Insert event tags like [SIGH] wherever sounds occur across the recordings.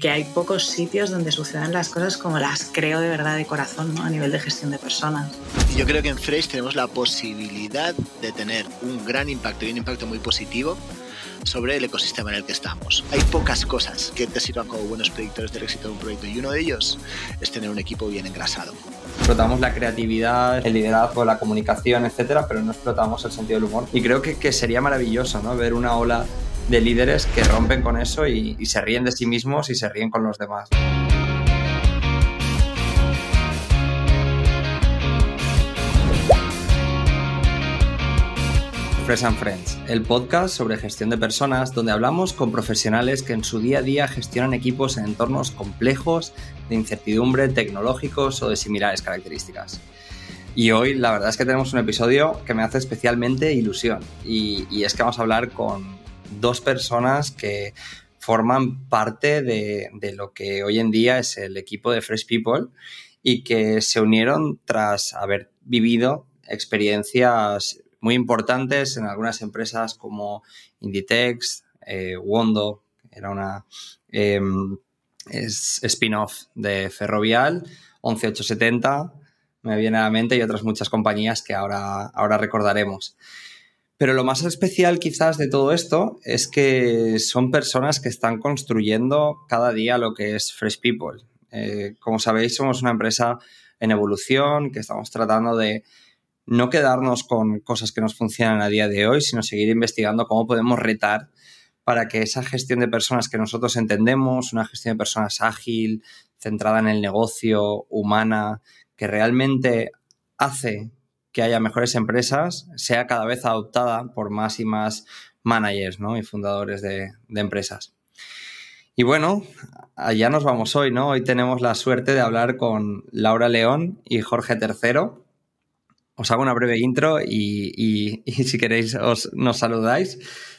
que hay pocos sitios donde sucedan las cosas como las creo de verdad de corazón, ¿no? A nivel de gestión de personas. Yo creo que en Fresh tenemos la posibilidad de tener un gran impacto y un impacto muy positivo sobre el ecosistema en el que estamos. Hay pocas cosas que te sirvan como buenos predictores del éxito de un proyecto y uno de ellos es tener un equipo bien engrasado. Explotamos la creatividad, el liderazgo, la comunicación, etcétera, pero no explotamos el sentido del humor. Y creo que, que sería maravilloso ¿no? ver una ola de líderes que rompen con eso y, se ríen de sí mismos y se ríen con los demás. Fresh and Friends, el podcast sobre gestión de personas donde hablamos con profesionales que en su día a día gestionan equipos en entornos complejos, de incertidumbre, tecnológicos o de similares características. Y hoy la verdad es que tenemos un episodio que me hace especialmente ilusión y es que vamos a hablar con dos personas que forman parte de, de, lo que hoy en día es el equipo de Fresh People y que se unieron tras haber vivido experiencias muy importantes en algunas empresas como Inditex, eh, Wondo, era una eh, spin-off de Ferrovial, 11870, me viene a la mente, y otras muchas compañías que ahora, ahora recordaremos. Pero lo más especial quizás de todo esto es que son personas que están construyendo cada día lo que es Fresh People. Eh, como sabéis, somos una empresa en evolución, que estamos tratando de no quedarnos con cosas que nos funcionan a día de hoy, sino seguir investigando cómo podemos retar para que esa gestión de personas que nosotros entendemos, una gestión de personas ágil, centrada en el negocio, humana, que realmente hace que haya mejores empresas, sea cada vez adoptada por más y más managers ¿no? y fundadores de, empresas. Y bueno, allá nos vamos hoy, ¿no? Hoy tenemos la suerte de hablar con Laura León y Jorge Tercero os hago una breve intro y, y, y si queréis os, nos saludáis.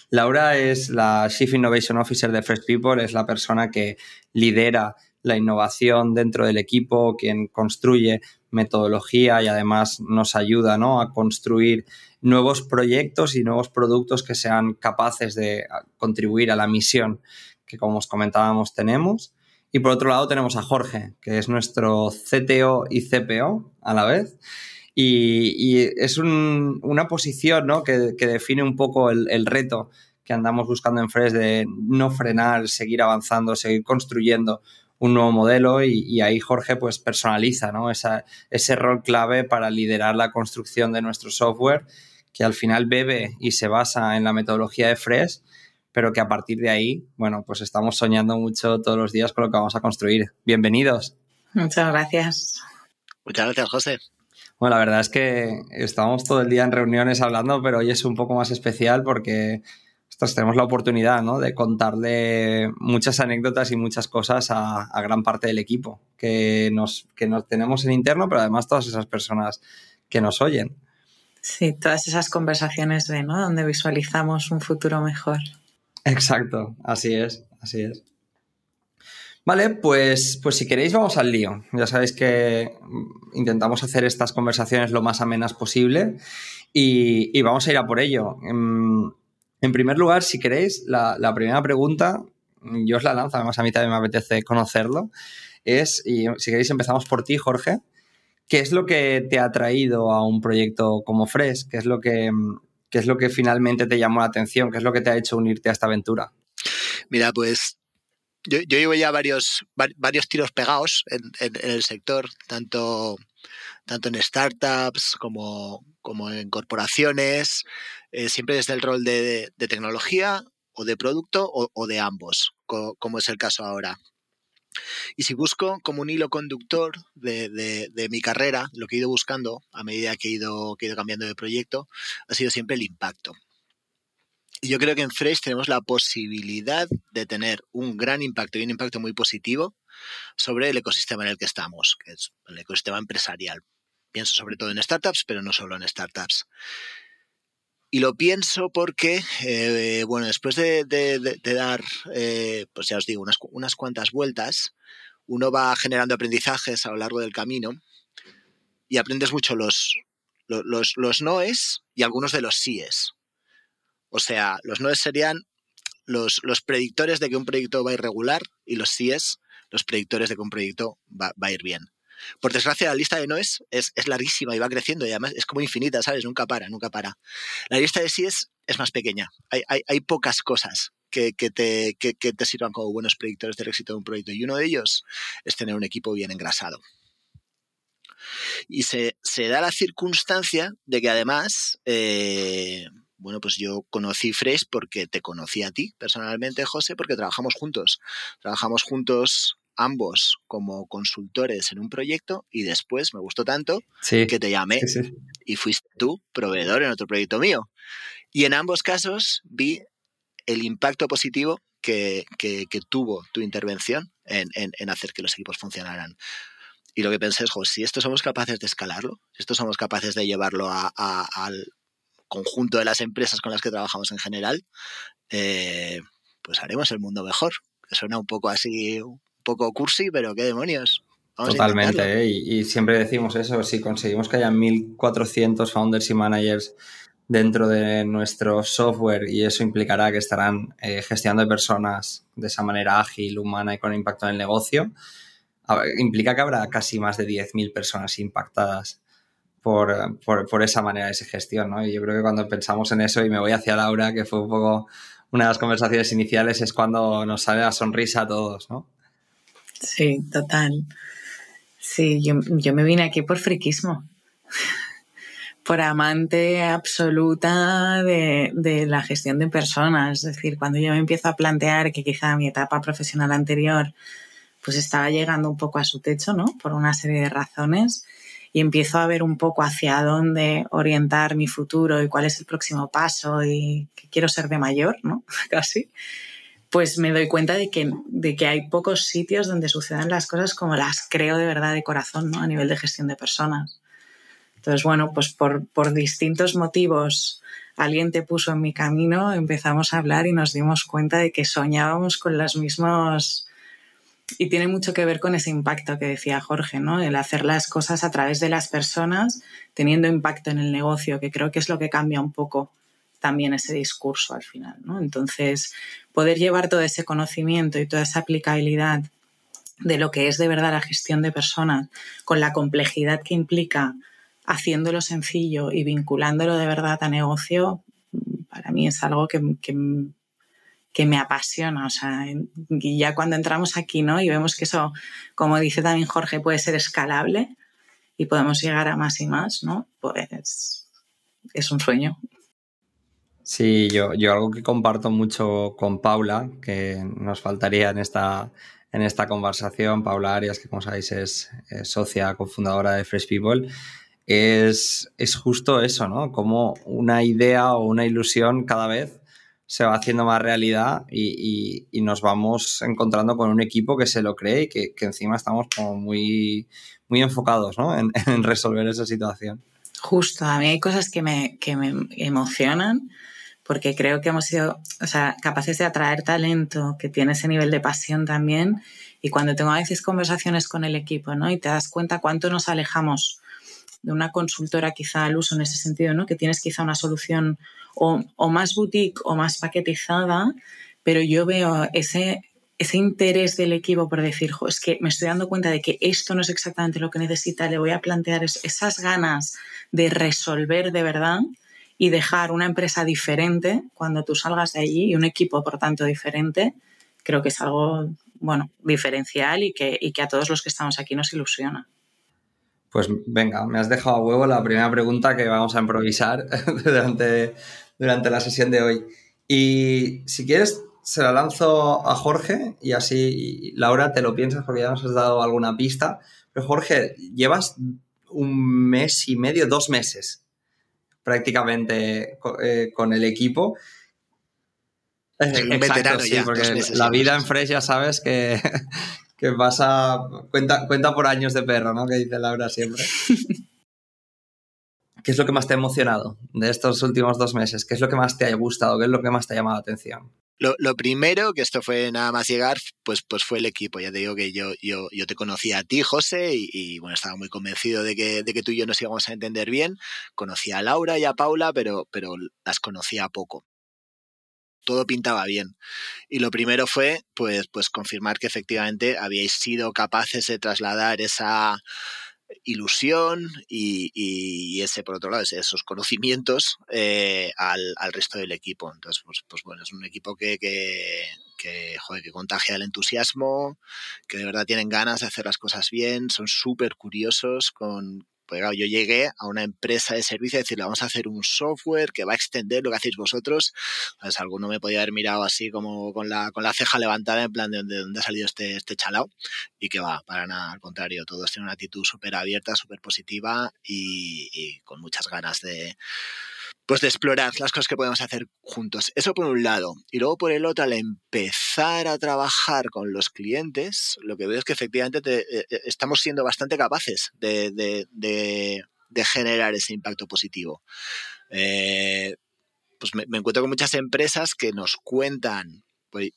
Laura es la Chief Innovation Officer de Fresh People, es la persona que lidera la innovación dentro del equipo, quien construye metodología y además nos ayuda ¿no? a construir nuevos proyectos y nuevos productos que sean capaces de contribuir a la misión que, como os comentábamos, tenemos. Y por otro lado tenemos a Jorge, que es nuestro CTO y CPO a la vez y, y es un, una posición ¿no? que, que, define un poco el, el, reto que andamos buscando en Fresh de no frenar, seguir avanzando, seguir construyendo un nuevo modelo y, y ahí Jorge pues personaliza ¿no? Esa, ese rol clave para liderar la construcción de nuestro software que al final bebe y se basa en la metodología de Fresh, pero que a partir de ahí, bueno, pues estamos soñando mucho todos los días con lo que vamos a construir. Bienvenidos. Muchas gracias. Muchas gracias, José. Bueno, la verdad es que estamos todo el día en reuniones hablando, pero hoy es un poco más especial porque ostras, tenemos la oportunidad ¿no? de contarle muchas anécdotas y muchas cosas a, a, gran parte del equipo que nos, que nos tenemos en interno, pero además todas esas personas que nos oyen. Sí, todas esas conversaciones de, ¿no? Donde visualizamos un futuro mejor. Exacto, así es, así es. Vale, pues, pues si queréis vamos al lío. Ya sabéis que intentamos hacer estas conversaciones lo más amenas posible y, y vamos a ir a por ello. En, primer lugar, si queréis, la, primera pregunta, yo os la lanzo, además a mí también me apetece conocerlo, es, y si queréis empezamos por ti, Jorge, ¿qué es lo que te ha traído a un proyecto como Fresh? ¿Qué es lo que, qué es lo que finalmente te llamó la atención? ¿Qué es lo que te ha hecho unirte a esta aventura? Mira, pues yo, yo, llevo ya varios, varios tiros pegados en, en, en, el sector, tanto, tanto en startups como, como en corporaciones, eh, siempre desde el rol de, de, tecnología o de producto o, o de ambos, co, como es el caso ahora. Y si busco como un hilo conductor de, de, de, mi carrera, lo que he ido buscando a medida que he ido, que he ido cambiando de proyecto, ha sido siempre el impacto. Y yo creo que en Fresh tenemos la posibilidad de tener un gran impacto y un impacto muy positivo sobre el ecosistema en el que estamos, que es el ecosistema empresarial. Pienso sobre todo en startups, pero no solo en startups. Y lo pienso porque, eh, bueno, después de, dar, eh, pues ya os digo, unas, unas, cuantas vueltas, uno va generando aprendizajes a lo largo del camino y aprendes mucho los, los, los noes y algunos de los síes. O sea, los noes serían los, los predictores de que un proyecto va a ir regular y los síes, los predictores de que un proyecto va, va a ir bien. Por desgracia, la lista de noes es, es, larguísima y va creciendo y además es como infinita, ¿sabes? Nunca para, nunca para. La lista de síes es más pequeña. Hay, hay, pocas cosas que, que, te, que, te, sirvan como buenos predictores del éxito de un proyecto y uno de ellos es tener un equipo bien engrasado. Y se, se da la circunstancia de que además, eh, bueno, pues yo conocí Fresh porque te conocí a ti personalmente, José, porque trabajamos juntos. Trabajamos juntos ambos como consultores en un proyecto y después me gustó tanto sí, que te llamé sí, sí. y fuiste tú proveedor en otro proyecto mío. Y en ambos casos vi el impacto positivo que, que, que tuvo tu intervención en, en, en, hacer que los equipos funcionaran. Y lo que pensé es, si esto somos capaces de escalarlo, si esto somos capaces de llevarlo a, a, al conjunto de las empresas con las que trabajamos en general, eh, pues haremos el mundo mejor. Que suena un poco así, un poco cursi, pero qué demonios. Vamos Totalmente, ¿eh? y, y, siempre decimos eso, si conseguimos que haya 1.400 founders y managers dentro de nuestro software y eso implicará que estarán eh, gestionando personas de esa manera ágil, humana y con impacto en el negocio, implica que habrá casi más de 10.000 personas impactadas por, por, por, esa manera de gestión, ¿no? Y yo creo que cuando pensamos en eso y me voy hacia Laura, que fue un poco una de las conversaciones iniciales, es cuando nos sale la sonrisa a todos, ¿no? Sí, total. Sí, yo, yo me vine aquí por friquismo [LAUGHS] por amante absoluta de, de, la gestión de personas. Es decir, cuando yo me empiezo a plantear que quizá mi etapa profesional anterior pues estaba llegando un poco a su techo, ¿no? Por una serie de razones y empiezo a ver un poco hacia dónde orientar mi futuro y cuál es el próximo paso y que quiero ser de mayor, ¿no? [LAUGHS] Casi. Pues me doy cuenta de que, de que hay pocos sitios donde sucedan las cosas como las creo de verdad de corazón, ¿no? A nivel de gestión de personas. Entonces, bueno, pues por, por distintos motivos alguien te puso en mi camino, empezamos a hablar y nos dimos cuenta de que soñábamos con los mismos... Y tiene mucho que ver con ese impacto que decía Jorge, ¿no? El hacer las cosas a través de las personas, teniendo impacto en el negocio, que creo que es lo que cambia un poco también ese discurso al final. Entonces, poder llevar todo ese conocimiento y toda esa aplicabilidad de lo que es de verdad la gestión de personas, con la complejidad que implica haciéndolo sencillo y vinculándolo de verdad a negocio, para mí es algo que, que, que, me apasiona. O sea, y ya cuando entramos aquí, ¿no? Y vemos que eso, como dice también Jorge, puede ser escalable y podemos llegar a más y más, ¿no? Pues es un sueño. Sí, yo, yo algo que comparto mucho con Paula, que nos faltaría en esta, en esta conversación, Paula Arias, que como sabéis es, socia cofundadora de Fresh People, es, es justo eso, ¿no? Como una idea o una ilusión cada vez se va haciendo más realidad y, y, y, nos vamos encontrando con un equipo que se lo cree y que, que encima estamos como muy, muy enfocados ¿no? en, [LAUGHS] en, resolver esa situación. Justo, a mí hay cosas que me, que me emocionan porque creo que hemos sido o sea, capaces de atraer talento que tiene ese nivel de pasión también y cuando tengo a veces conversaciones con el equipo ¿no? y te das cuenta cuánto nos alejamos de una consultora quizá al uso en ese sentido, ¿no? Que tienes quizá una solución o, o más boutique o más paquetizada, pero yo veo ese, ese interés del equipo por decir, jo, es que me estoy dando cuenta de que esto no es exactamente lo que necesita, le voy a plantear es, esas ganas de resolver de verdad y dejar una empresa diferente cuando tú salgas de allí y un equipo, por tanto, diferente, creo que es algo, bueno, diferencial y que, y que a todos los que estamos aquí nos ilusiona. Pues venga, me has dejado a huevo la primera pregunta que vamos a improvisar [LAUGHS] durante, durante la sesión de hoy. Y si quieres, se la lanzo a Jorge y así, Laura, te lo piensas porque ya nos has dado alguna pista. Pero Jorge, llevas un mes y medio, dos meses prácticamente eh, con el equipo. Exacto, sí, ya, porque meses, la vida en Fresh ya sabes que, [LAUGHS] que pasa, cuenta, cuenta por años de perro, ¿no? Que dice Laura siempre. [LAUGHS] ¿Qué es lo que más te ha emocionado de estos últimos dos meses? ¿Qué es lo que más te ha gustado? ¿Qué es lo que más te ha llamado la atención? Lo, lo, primero, que esto fue nada más llegar, pues, pues fue el equipo. Ya te digo que yo, yo, yo te conocía a ti, José, y, y, bueno, estaba muy convencido de que, de que tú y yo nos íbamos a entender bien. Conocía a Laura y a Paula, pero, pero las conocía poco todo pintaba bien. Y lo primero fue, pues, pues confirmar que efectivamente habíais sido capaces de trasladar esa ilusión y, ese, por otro lado, esos conocimientos eh, al, resto del equipo. Entonces, pues, pues bueno, es un equipo que, que, que, joder, que contagia el entusiasmo, que de verdad tienen ganas de hacer las cosas bien, son súper curiosos con, pues yo llegué a una empresa de servicio a decirle, vamos a hacer un software que va a extender lo que hacéis vosotros. Pues alguno me podía haber mirado así como con la, con la ceja levantada en plan de dónde, ha salido este, este chalao y que va, para nada, al contrario, todos tienen una actitud súper abierta, súper positiva y con muchas ganas de, pues de explorar las cosas que podemos hacer juntos. Eso por un lado. Y luego por el otro, al empezar a trabajar con los clientes, lo que veo es que efectivamente eh, eh, estamos siendo bastante capaces de, generar ese impacto positivo. Eh, pues me, encuentro con muchas empresas que nos cuentan, pues,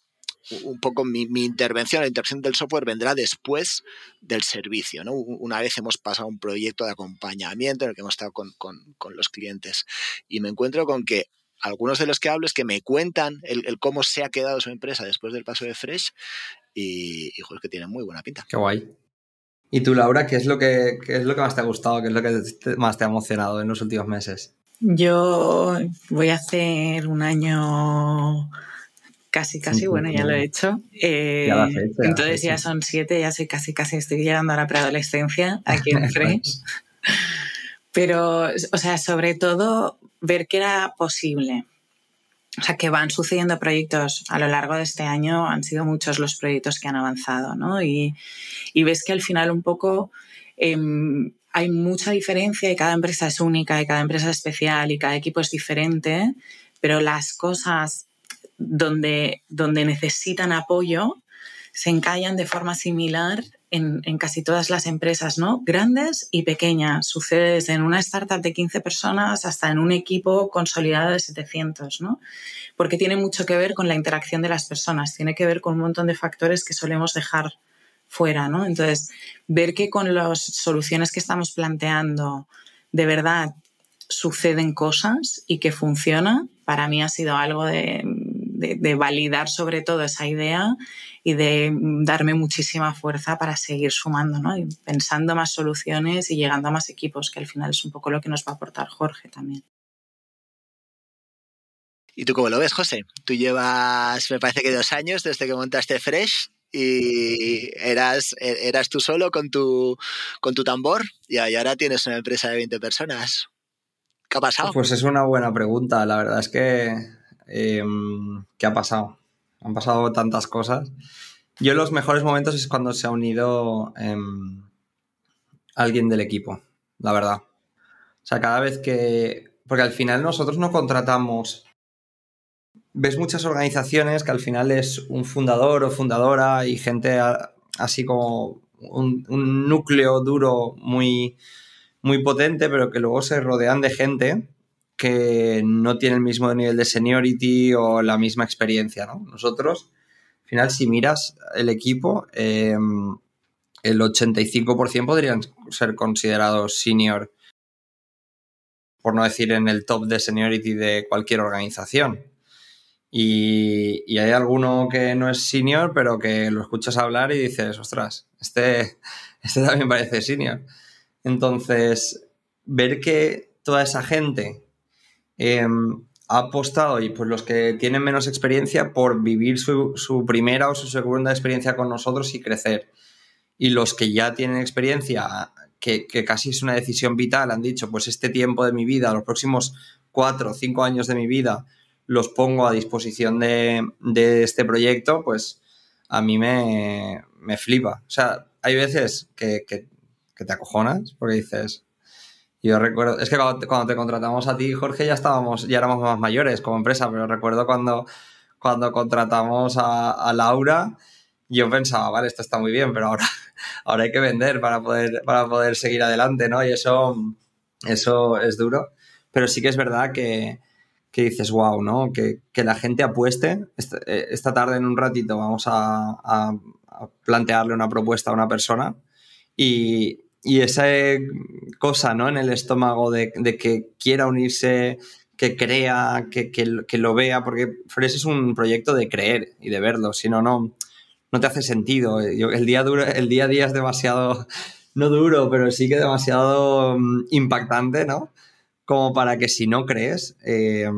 un poco mi, intervención, la intervención del software vendrá después del servicio. ¿no? Una vez hemos pasado un proyecto de acompañamiento en el que hemos estado con, los clientes y me encuentro con que algunos de los que hablo es que me cuentan el, cómo se ha quedado su empresa después del paso de Fresh y, y que tienen muy buena pinta. Qué guay. ¿Y tú, Laura, qué es lo que, qué es lo que más te ha gustado, qué es lo que más te ha emocionado en los últimos meses? Yo voy a hacer un año Casi, casi, bueno, ya lo he hecho. Eh, entonces ya son siete, ya soy casi, casi estoy llegando a la preadolescencia aquí en [LAUGHS] Fresh. Pero, o sea, sobre todo ver que era posible. O sea, que van sucediendo proyectos a lo largo de este año, han sido muchos los proyectos que han avanzado, ¿no? Y, y ves que al final un poco em, hay mucha diferencia y cada empresa es única y cada empresa es especial y cada equipo es diferente, pero las cosas donde, donde necesitan apoyo se encallan de forma similar en, casi todas las empresas, ¿no? Grandes y pequeñas. Sucede desde en una startup de 15 personas hasta en un equipo consolidado de 700, ¿no? Porque tiene mucho que ver con la interacción de las personas, tiene que ver con un montón de factores que solemos dejar fuera, ¿no? Entonces, ver que con las soluciones que estamos planteando de verdad suceden cosas y que funciona, para mí ha sido algo de de, validar sobre todo esa idea y de darme muchísima fuerza para seguir sumando, ¿no? Y pensando más soluciones y llegando a más equipos, que al final es un poco lo que nos va a aportar Jorge también. ¿Y tú cómo lo ves, José? Tú llevas, me parece que dos años desde que montaste Fresh y eras, eras tú solo con tu, con tu tambor y ahora tienes una empresa de 20 personas. ¿Qué ha pasado? Pues es una buena pregunta. La verdad es que Em, ¿Qué ha pasado? Han pasado tantas cosas. Yo los mejores momentos es cuando se ha unido em, alguien del equipo, la verdad. O sea, cada vez que... Porque al final nosotros no contratamos... Ves muchas organizaciones que al final es un fundador o fundadora y gente así como un, un núcleo duro muy, muy potente, pero que luego se rodean de gente que no tiene el mismo nivel de seniority o la misma experiencia, ¿no? Nosotros, al final, si miras el equipo, em, el 85% podrían ser considerados senior, por no decir en el top de seniority de cualquier organización. Y, y, hay alguno que no es senior, pero que lo escuchas hablar y dices, ostras, este, este también parece senior. Entonces, ver que toda esa gente Em, ha apostado, y pues los que tienen menos experiencia, por vivir su, primera o su segunda experiencia con nosotros y crecer. Y los que ya tienen experiencia, que, casi es una decisión vital, han dicho, pues este tiempo de mi vida, los próximos cuatro o cinco años de mi vida, los pongo a disposición de, este proyecto, pues a mí me, flipa. O sea, hay veces que, que te acojonas porque dices, yo recuerdo, es que cuando te, contratamos a ti, Jorge, ya estábamos, ya éramos más mayores como empresa, pero recuerdo cuando, cuando contratamos a, Laura, yo pensaba, vale, esto está muy bien, pero ahora, [LAUGHS] ahora hay que vender para poder, para poder seguir adelante, ¿no? Y eso, eso es duro. Pero sí que es verdad que, dices, wow, ¿no? Que, la gente apueste. Eh, esta, tarde, en un ratito, vamos a, a plantearle una propuesta a una persona y, y esa cosa ¿no? en el estómago de, que quiera unirse, que crea, que, que, lo vea, porque Fresh es un proyecto de creer y de verlo, si no, no, no te hace sentido. El día, el día a día es demasiado, [LAUGHS] no duro, pero sí que demasiado mm, impactante, ¿no? Como para que si no crees, eh,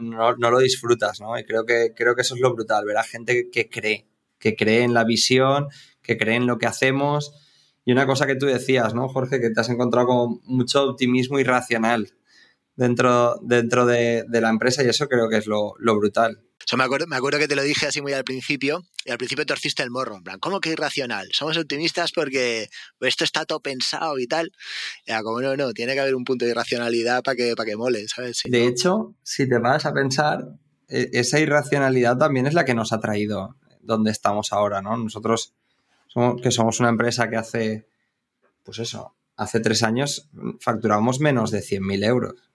no, no, lo disfrutas, ¿no? Y creo que, creo que eso es lo brutal, ver a gente que cree, que cree en la visión, que cree en lo que hacemos. Y una cosa que tú decías, ¿no, Jorge? Que te has encontrado con mucho optimismo irracional dentro, dentro de, la empresa y eso creo que es lo, brutal. me, acuerdo, me acuerdo que te lo dije así muy al principio y al principio torciste el morro, en plan, ¿cómo que irracional? Somos optimistas porque esto está todo pensado y tal. Ya, como no, no, tiene que haber un punto de irracionalidad para que, para que mole, ¿sabes? de hecho, si te vas a pensar, e, esa irracionalidad también es la que nos ha traído donde estamos ahora, ¿no? Nosotros somos, que somos una empresa que hace, pues eso, hace tres años facturamos menos de 100.000 euros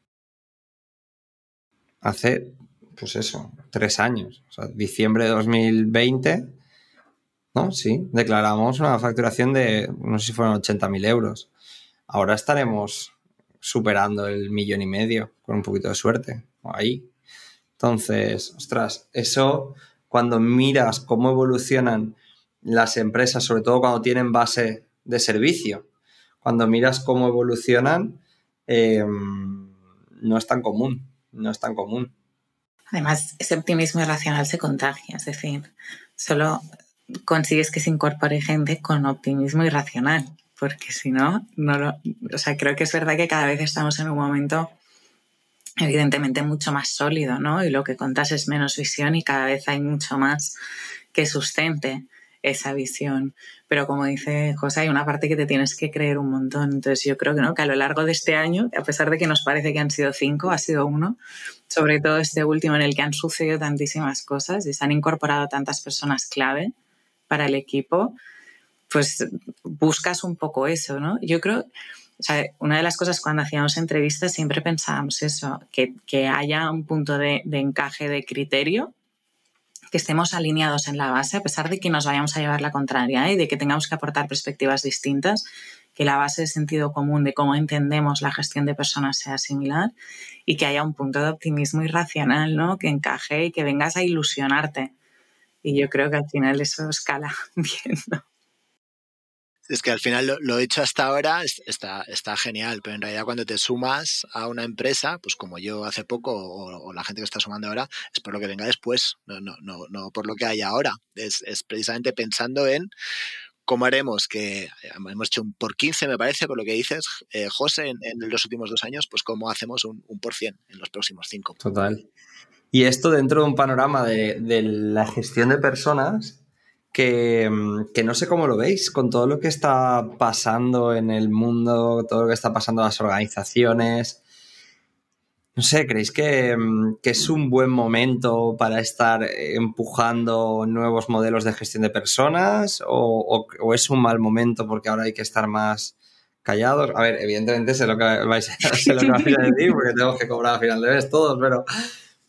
hace, pues eso, tres años, o sea, diciembre de 2020, ¿no? Sí, declaramos una facturación de, no sé si fueron 80.000 euros. Ahora estaremos superando el millón y medio, con un poquito de suerte, ahí. Entonces, ostras, eso cuando miras cómo evolucionan las empresas, sobre todo cuando tienen base de servicio, cuando miras cómo evolucionan, em, no es tan común no es tan común. Además, ese optimismo irracional se contagia, es decir, solo consigues que se incorpore gente con optimismo irracional, porque si no, no lo, o sea, creo que es verdad que cada vez estamos en un momento evidentemente mucho más sólido, ¿no? Y lo que contas es menos visión y cada vez hay mucho más que sustente esa visión. Pero como dice José, hay una parte que te tienes que creer un montón. Entonces yo creo que, ¿no? que a lo largo de este año, a pesar de que nos parece que han sido cinco, ha sido uno, sobre todo este último en el que han sucedido tantísimas cosas y se han incorporado tantas personas clave para el equipo, pues buscas un poco eso, ¿no? Yo creo, una de las cosas cuando hacíamos entrevistas siempre pensábamos eso, que, que haya un punto de encaje de criterio que estemos alineados en la base, a pesar de que nos vayamos a llevar la contraria ¿eh? y de que tengamos que aportar perspectivas distintas, que la base de sentido común de cómo entendemos la gestión de personas sea similar y que haya un punto de optimismo irracional, ¿no? Que encaje y que vengas a ilusionarte. Y yo creo que al final eso escala [LAUGHS] bien. Es que al final lo, hecho hasta ahora está, está genial, pero en realidad cuando te sumas a una empresa, pues como yo hace poco o, la gente que está sumando ahora, es por lo que venga después, no, no, no, no por lo que hay ahora. Es, es precisamente pensando en cómo haremos que hemos hecho un por 15, me parece, por lo que dices, eh, José, en, los últimos dos años, pues cómo hacemos un, por cien en los próximos cinco. Total. Y esto dentro de un panorama de, de la gestión de personas Mm, que, no sé cómo lo veis, con todo lo que está pasando en el mundo, todo lo que está pasando en las organizaciones. No sé, ¿creéis que, mm, es un buen momento para estar empujando nuevos modelos de gestión de personas? ¿O, es un mal momento porque ahora hay que estar más callados? A ver, evidentemente sé lo que vais, [LAUGHS] sé lo que a decir porque tenemos que cobrar a final de mes todos, pero,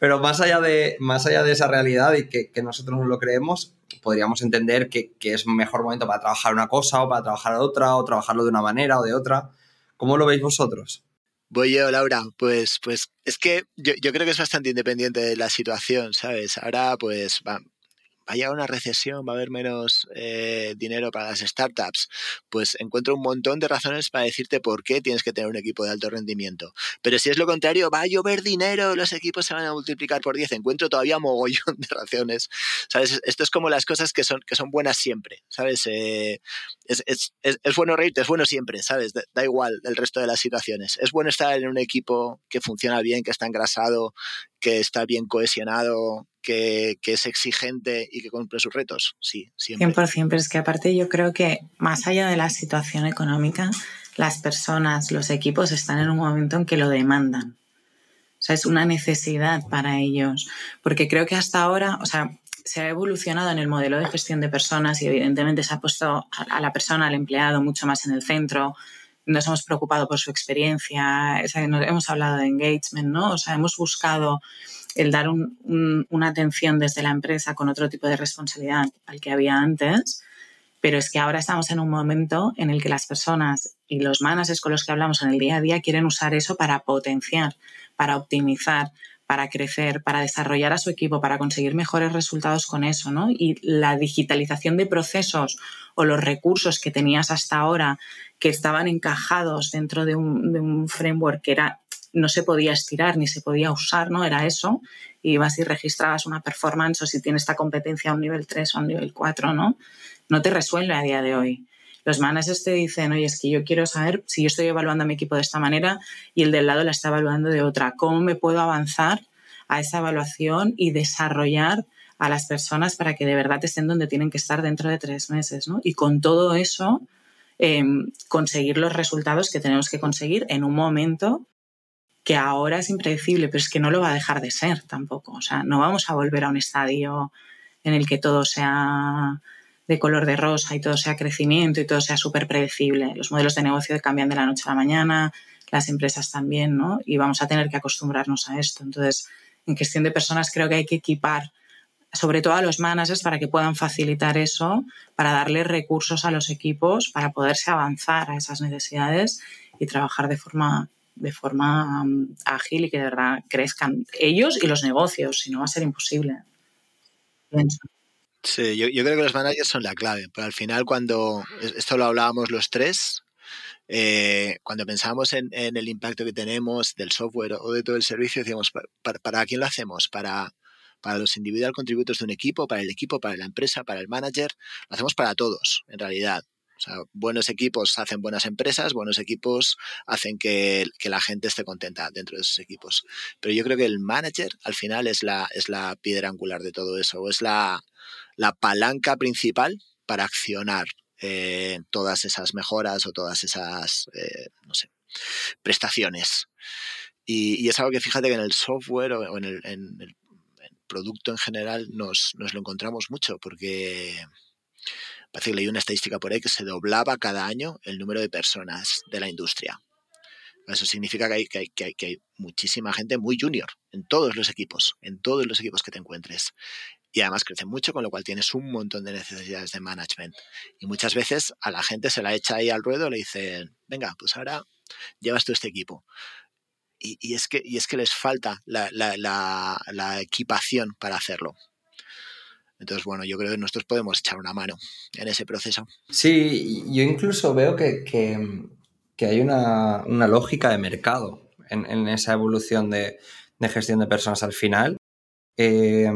pero más, allá de, más allá de esa realidad y que, nosotros no lo creemos, podríamos entender que, es mejor momento para trabajar una cosa o para trabajar otra o trabajarlo de una manera o de otra. ¿Cómo lo veis vosotros? Voy yo, Laura. Pues, pues es que yo, creo que es bastante independiente de la situación, ¿sabes? Ahora, pues vaya una recesión, va a haber menos eh, dinero para las startups, pues encuentro un montón de razones para decirte por qué tienes que tener un equipo de alto rendimiento. Pero si es lo contrario, va a llover dinero, los equipos se van a multiplicar por 10, encuentro todavía mogollón de razones. ¿Sabes? Esto es como las cosas que son, que son buenas siempre, ¿sabes? Eh, es, bueno reírte, es bueno siempre, ¿sabes? Da, da igual el resto de las situaciones. Es bueno estar en un equipo que funciona bien, que está engrasado, que está bien cohesionado, que, es exigente y que cumple sus retos. Sí, siempre. 100%, pero es que aparte yo creo que más allá de la situación económica, las personas, los equipos están en un momento en que lo demandan. O sea, es una necesidad para ellos. Porque creo que hasta ahora, o sea, se ha evolucionado en el modelo de gestión de personas y evidentemente se ha puesto a la persona, al empleado, mucho más en el centro. Nos hemos preocupado por su experiencia, o sea, hemos hablado de engagement, ¿no? O sea, hemos buscado el dar una atención desde la empresa con otro tipo de responsabilidad al que había antes. Pero es que ahora estamos en un momento en el que las personas y los managers con los que hablamos en el día a día quieren usar eso para potenciar, para optimizar, para crecer, para desarrollar a su equipo, para conseguir mejores resultados con eso, ¿no? Y la digitalización de procesos o los recursos que tenías hasta ahora que estaban encajados dentro de un, framework que era no se podía estirar ni se podía usar, ¿no? Era eso. Ibas y registrabas una performance o si tienes esta competencia a un nivel 3 o a un nivel 4, ¿no? No te resuelve a día de hoy. Los managers te dicen, oye, es que yo quiero saber si yo estoy evaluando a mi equipo de esta manera y el del lado la está evaluando de otra. ¿Cómo me puedo avanzar a esa evaluación y desarrollar a las personas para que de verdad estén donde tienen que estar dentro de tres meses? ¿no? Y con todo eso, em, conseguir los resultados que tenemos que conseguir en un momento que ahora es impredecible, pero es que no lo va a dejar de ser tampoco. O sea, no vamos a volver a un estadio en el que todo sea de color de rosa y todo sea crecimiento y todo sea súper predecible. Los modelos de negocio cambian de la noche a la mañana, las empresas también, ¿no? Y vamos a tener que acostumbrarnos a esto. Entonces, en cuestión de personas creo que hay que equipar sobre todo a los managers para que puedan facilitar eso, para darle recursos a los equipos para poderse avanzar a esas necesidades y trabajar de forma de forma um, ágil y que de verdad crezcan ellos y los negocios, si no va a ser imposible. Sí, yo, creo que los managers son la clave, pero al final cuando, esto lo hablábamos los tres, eh, cuando pensamos en, el impacto que tenemos del software o de todo el servicio, decíamos, ¿para, quién lo hacemos? ¿Para, para los individual contributors de un equipo, para el equipo, para la empresa, para el manager? Lo hacemos para todos, en realidad. O sea, buenos equipos hacen buenas empresas, buenos equipos hacen que, que, la gente esté contenta dentro de esos equipos. Pero yo creo que el manager al final es la, es la piedra angular de todo eso, o es la, la palanca principal para accionar eh, todas esas mejoras o todas esas, eh, no sé, prestaciones. Y, es algo que fíjate que en el software o en el, producto en general nos, lo encontramos mucho porque parece que leí una estadística por ahí que se doblaba cada año el número de personas de la industria. Eso significa que hay, que, hay, que hay, muchísima gente muy junior en todos los equipos, en todos los equipos que te encuentres y además crece mucho, con lo cual tienes un montón de necesidades de management. Y muchas veces a la gente se la echa ahí al ruedo, le dicen, venga, pues ahora llevas tú este equipo. Y, es, que, y es que les falta la, equipación para hacerlo. Entonces, bueno, yo creo que nosotros podemos echar una mano en ese proceso. Sí, yo incluso veo que, hay una, lógica de mercado en, esa evolución de, gestión de personas al final. Eh,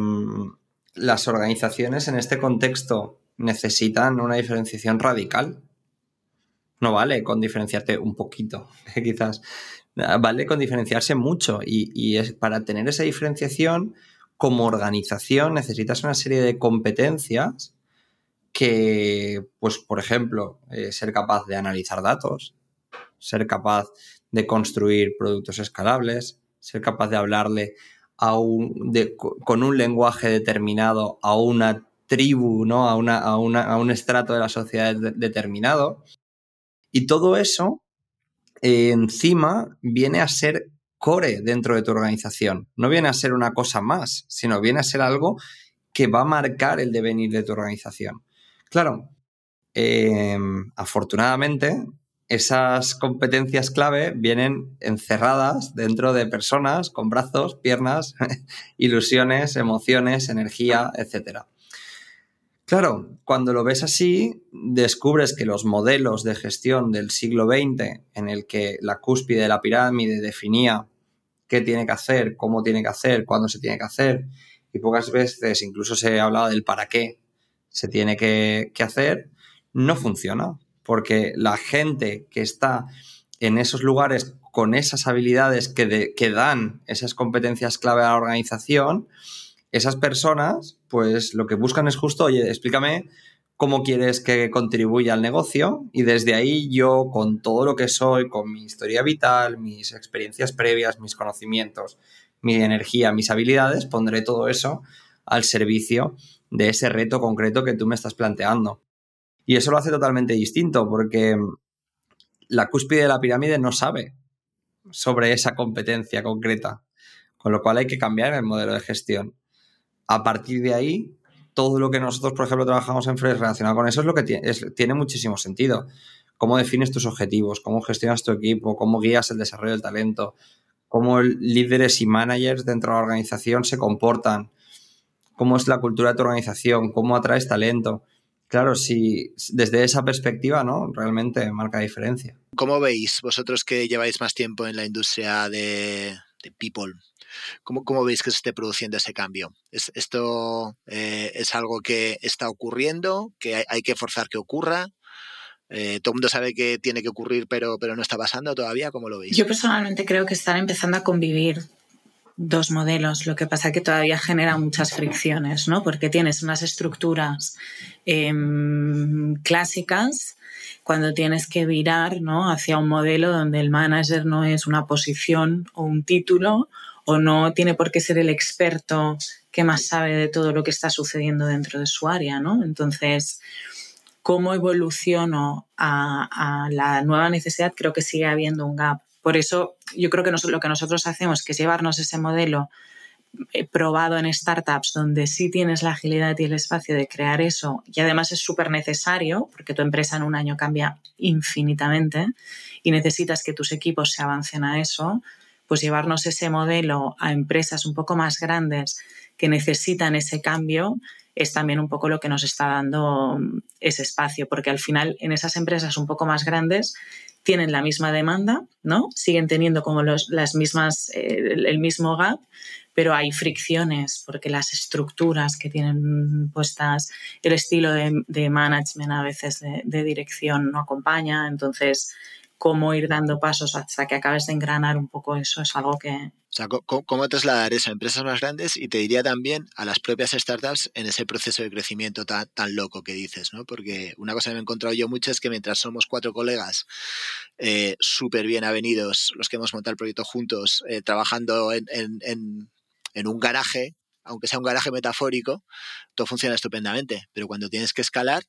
las organizaciones en este contexto necesitan una diferenciación radical. No vale con diferenciarte un poquito, [LAUGHS] quizás. Vale con diferenciarse mucho. Y, es, para tener esa diferenciación, como organización, necesitas una serie de competencias que, pues, por ejemplo, eh, ser capaz de analizar datos, ser capaz de construir productos escalables, ser capaz de hablarle con un lenguaje determinado a una tribu, ¿no? a, una, a, un estrato de la sociedad determinado. Y todo eso eh, encima viene a ser core dentro de tu organización. No viene a ser una cosa más, sino viene a ser algo que va a marcar el devenir de tu organización. Claro, eh, afortunadamente esas competencias clave vienen encerradas dentro de personas con brazos, piernas, [LAUGHS] ilusiones, emociones, energía, etc. Claro, cuando lo ves así, descubres que los modelos de gestión del siglo XX, en el que la cúspide de la pirámide definía qué tiene que hacer, cómo tiene que hacer, cuándo se tiene que hacer, y pocas veces incluso se hablaba del para qué se tiene que, hacer, no funciona porque la gente que está en esos lugares con esas habilidades que dan esas competencias clave a la organización, esas personas, pues lo que buscan es justo, oye, explícame cómo quieres que contribuya al negocio y desde ahí yo, con todo lo que soy, con mi historia vital, mis experiencias previas, mis conocimientos, mi energía, mis habilidades, pondré todo eso al servicio de ese reto concreto que tú me estás planteando. Y eso lo hace totalmente distinto porque la cúspide de la pirámide no sabe sobre esa competencia concreta, con lo cual hay que cambiar el modelo de gestión. A partir de ahí, todo lo que nosotros, por ejemplo, trabajamos en Fresh relacionado con eso es lo que tiene, tiene muchísimo sentido. Cómo defines tus objetivos, cómo gestionas tu equipo, cómo guías el desarrollo del talento, cómo líderes y managers dentro de la organización se comportan, cómo es la cultura de tu organización, cómo atraes talento. Claro, si desde esa perspectiva, ¿no? Realmente marca diferencia. ¿Cómo veis vosotros que lleváis más tiempo en la industria de, people? ¿Cómo, veis que se esté produciendo ese cambio? ¿Es, ¿Esto eh, es algo que está ocurriendo, que hay, que forzar que ocurra? Eh, todo el mundo sabe que tiene que ocurrir, pero, pero no está pasando todavía. ¿Cómo lo veis? Yo personalmente creo que están empezando a convivir dos modelos. Lo que pasa es que todavía genera muchas fricciones, ¿no? Porque tienes unas estructuras em, clásicas cuando tienes que virar ¿no? hacia un modelo donde el manager no es una posición o un título o no tiene por qué ser el experto que más sabe de todo lo que está sucediendo dentro de su área, ¿no? Entonces, cómo evoluciono a, la nueva necesidad, creo que sigue habiendo un gap. Por eso yo creo que lo que nosotros hacemos, que es llevarnos ese modelo eh, probado en startups donde sí tienes la agilidad y el espacio de crear eso y además es súper necesario porque tu empresa en un año cambia infinitamente y necesitas que tus equipos se avancen a eso, pues llevarnos ese modelo a empresas un poco más grandes que necesitan ese cambio es también un poco lo que nos está dando ese espacio, porque al final en esas empresas un poco más grandes tienen la misma demanda, ¿no? Siguen teniendo como los, las mismas, eh, el, mismo gap, pero hay fricciones porque las estructuras que tienen puestas, el estilo de, management a veces de, de, dirección no acompaña, entonces cómo ir dando pasos hasta que acabes de engranar un poco eso es algo que... O sea, ¿cómo trasladar eso a empresas más grandes? Y te diría también a las propias startups en ese proceso de crecimiento tan, tan loco que dices, ¿no? Porque una cosa que me he encontrado yo mucho es que mientras somos cuatro colegas eh, súper bien avenidos, los que hemos montado el proyecto juntos, eh, trabajando en, en, en un garaje, aunque sea un garaje metafórico, todo funciona estupendamente. Pero cuando tienes que escalar,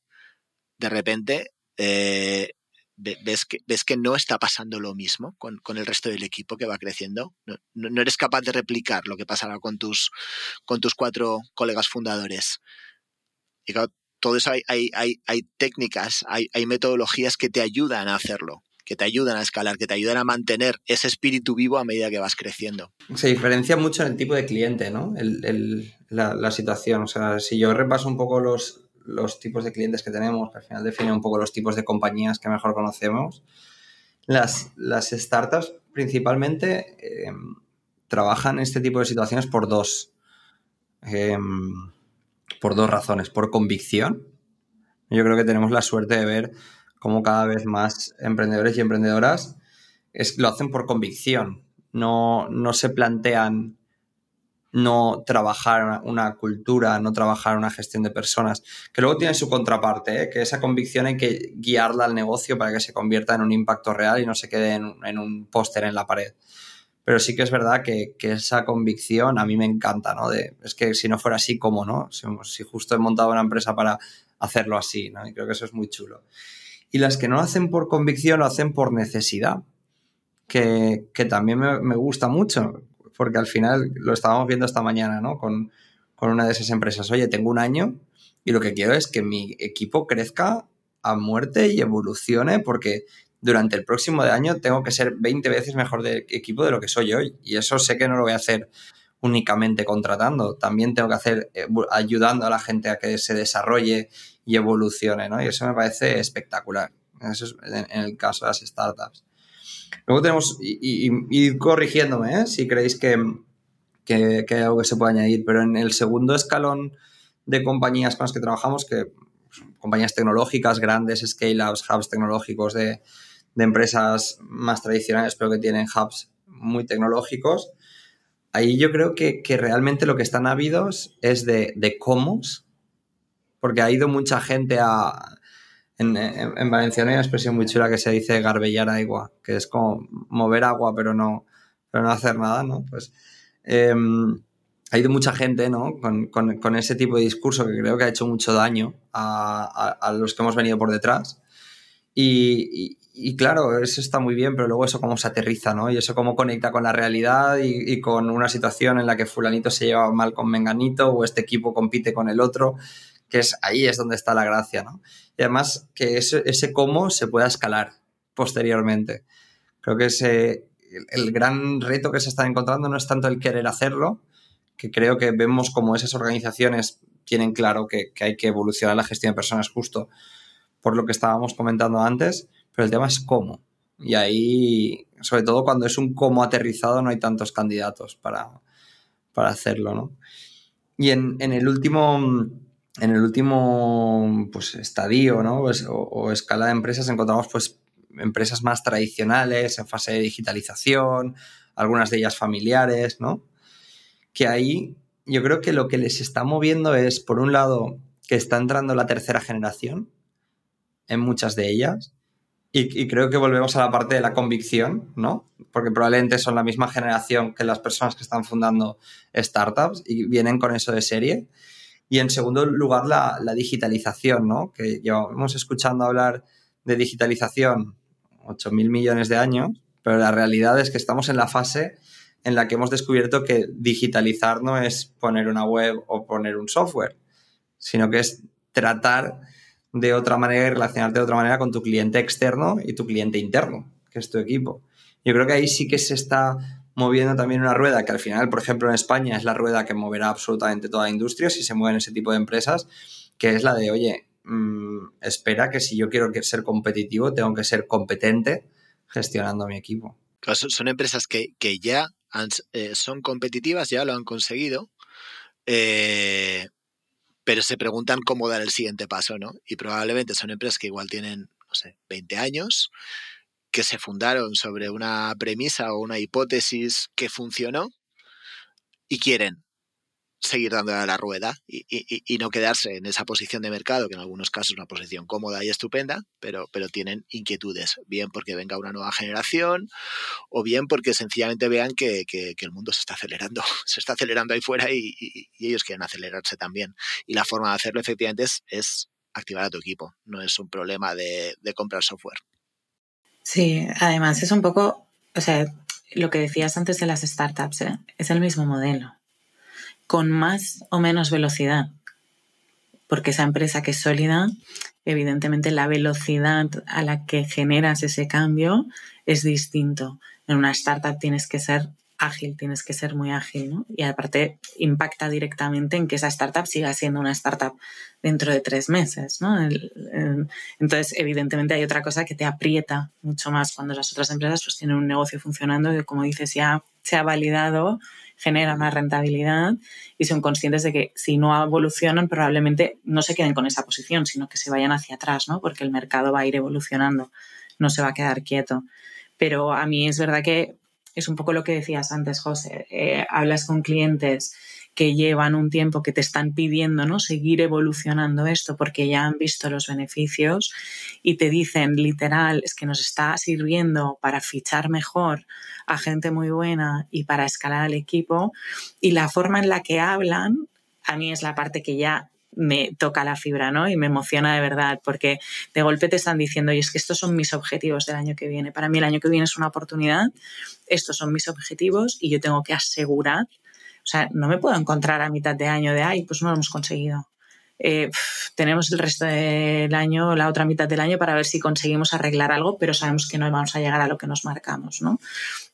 de repente eh, ves que, ves que no está pasando lo mismo con, el resto del equipo que va creciendo. No, eres capaz de replicar lo que pasaba con tus, con tus cuatro colegas fundadores. Y claro, todo eso hay, hay, hay, técnicas, hay, hay, metodologías que te ayudan a hacerlo, que te ayudan a escalar, que te ayudan a mantener ese espíritu vivo a medida que vas creciendo. Se diferencia mucho en el tipo de cliente, ¿no? la, la situación. O sea, si yo repaso un poco los, los tipos de clientes que tenemos, que al final define un poco los tipos de compañías que mejor conocemos. Las, las startups principalmente eh, trabajan este tipo de situaciones por dos, eh, por dos razones. Por convicción. Yo creo que tenemos la suerte de ver cómo cada vez más emprendedores y emprendedoras es, lo hacen por convicción. No, no se plantean no trabajar una cultura, no trabajar una gestión de personas, que luego tiene su contraparte, ¿eh? que esa convicción hay que guiarla al negocio para que se convierta en un impacto real y no se quede en, un póster en la pared. Pero sí que es verdad que, esa convicción a mí me encanta, ¿no? Es que si no fuera así, ¿cómo no? Si, justo he montado una empresa para hacerlo así, ¿no? Y creo que eso es muy chulo. Y las que no lo hacen por convicción, lo hacen por necesidad, que, también me, me gusta mucho porque al final lo estábamos viendo esta mañana, ¿no? Con, una de esas empresas. Oye, tengo un año y lo que quiero es que mi equipo crezca a muerte y evolucione porque durante el próximo año tengo que ser 20 veces mejor de equipo de lo que soy hoy. Y eso sé que no lo voy a hacer únicamente contratando, también tengo que hacer ayudando a la gente a que se desarrolle y evolucione, ¿no? Y eso me parece espectacular. Eso es en el caso de las startups. Luego tenemos, y, corrigiéndome, ¿eh? si creéis que, que, hay algo que se puede añadir, pero en el segundo escalón de compañías con las que trabajamos, que compañías tecnológicas, grandes, scale-ups, hubs tecnológicos de, de, empresas más tradicionales, pero que tienen hubs muy tecnológicos, ahí yo creo que, que realmente lo que están ávidos es de, de cómo, porque ha ido mucha gente a, en, en, valenciano hay una expresión muy chula que se dice garbellar agua, que es como mover agua pero no, pero no hacer nada, ¿no? Pues em, ha ido mucha gente, ¿no? Con, con, ese tipo de discurso que creo que ha hecho mucho daño a, a, los que hemos venido por detrás. Y, claro, eso está muy bien, pero luego eso cómo se aterriza, ¿no? Y eso cómo conecta con la realidad y, con una situación en la que fulanito se lleva mal con menganito o este equipo compite con el otro, que es ahí es donde está la gracia, ¿no? Y además que ese, cómo se pueda escalar posteriormente. Creo que ese, el, gran reto que se está encontrando no es tanto el querer hacerlo, que creo que vemos como esas organizaciones tienen claro que, hay que evolucionar la gestión de personas justo por lo que estábamos comentando antes, pero el tema es cómo. Y ahí, sobre todo cuando es un cómo aterrizado, no hay tantos candidatos para, para hacerlo, ¿no? Y en, el último, en el último pues, estadio, ¿no? O, o, escala de empresas encontramos pues empresas más tradicionales, en fase de digitalización, algunas de ellas familiares, ¿no? Que ahí yo creo que lo que les está moviendo es, por un lado, que está entrando la tercera generación, en muchas de ellas. Y, creo que volvemos a la parte de la convicción, ¿no? Porque probablemente son la misma generación que las personas que están fundando startups y vienen con eso de serie. Y en segundo lugar, la, digitalización, ¿no? Que llevamos escuchando hablar de digitalización 8 mil millones de años, pero la realidad es que estamos en la fase en la que hemos descubierto que digitalizar no es poner una web o poner un software, sino que es tratar de otra manera y relacionarte de otra manera con tu cliente externo y tu cliente interno, que es tu equipo. Yo creo que ahí sí que se está moviendo también una rueda que al final, por ejemplo, en España es la rueda que moverá absolutamente toda la industria si se mueven ese tipo de empresas, que es la de, oye, mm, espera que si yo quiero ser competitivo, tengo que ser competente gestionando mi equipo. son empresas que, ya eh, son competitivas, ya lo han conseguido, eh, pero se preguntan cómo dar el siguiente paso, ¿no? Y probablemente son empresas que igual tienen, no sé, 20 años, que se fundaron sobre una premisa o una hipótesis que funcionó y quieren seguir dándole a la rueda y, no quedarse en esa posición de mercado, que en algunos casos es una posición cómoda y estupenda, pero, tienen inquietudes, bien porque venga una nueva generación o bien porque sencillamente vean que, el mundo se está acelerando, [LAUGHS] se está acelerando ahí fuera y, ellos quieren acelerarse también. Y la forma de hacerlo efectivamente es, activar a tu equipo, no es un problema de comprar software. Sí, además es un poco, o sea, lo que decías antes de las startups, ¿eh? es el mismo modelo con más o menos velocidad. Porque esa empresa que es sólida, evidentemente la velocidad a la que generas ese cambio es distinto. En una startup tienes que ser ágil, tienes que ser muy ágil, ¿no? Y aparte impacta directamente en que esa startup siga siendo una startup dentro de tres meses, ¿no? entonces, evidentemente hay otra cosa que te aprieta mucho más cuando las otras empresas pues tienen un negocio funcionando que, como dices, ya se ha validado genera más rentabilidad y son conscientes de que si no evolucionan probablemente no se queden con esa posición, sino que se vayan hacia atrás, ¿no? Porque el mercado va a ir evolucionando, no se va a quedar quieto. Pero a mí es verdad que es un poco lo que decías antes, José. Eh, hablas con clientes que llevan un tiempo que te están pidiendo ¿no? seguir evolucionando esto porque ya han visto los beneficios y te dicen literal es que nos está sirviendo para fichar mejor a gente muy buena y para escalar al equipo y la forma en la que hablan a mí es la parte que ya me toca la fibra, ¿no? Y me emociona de verdad, porque de golpe te están diciendo, y es que estos son mis objetivos del año que viene. Para mí el año que viene es una oportunidad, estos son mis objetivos y yo tengo que asegurar o sea, no me puedo encontrar a mitad de año de, ay, pues no lo hemos conseguido. Eh, tenemos el resto del año, la otra mitad del año para ver si conseguimos arreglar algo, pero sabemos que no vamos a llegar a lo que nos marcamos, ¿no?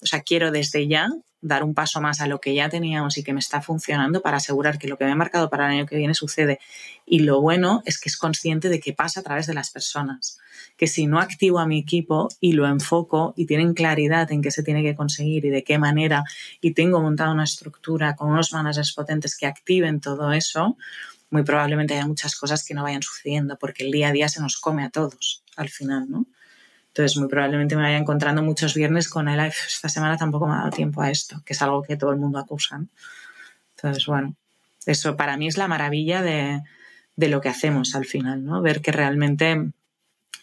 O sea, quiero desde ya dar un paso más a lo que ya teníamos y que me está funcionando para asegurar que lo que me he marcado para el año que viene sucede. Y lo bueno es que es consciente de que pasa a través de las personas que si no activo a mi equipo y lo enfoco y tienen claridad en qué se tiene que conseguir y de qué manera y tengo montada una estructura con unos managers potentes que activen todo eso, muy probablemente haya muchas cosas que no vayan sucediendo porque el día a día se nos come a todos al final, ¿no? Entonces, muy probablemente me vaya encontrando muchos viernes con el, esta semana tampoco me ha dado tiempo a esto, que es algo que todo el mundo acusa. Entonces, bueno, eso para mí es la maravilla de, de lo que hacemos al final, ¿no? Ver que realmente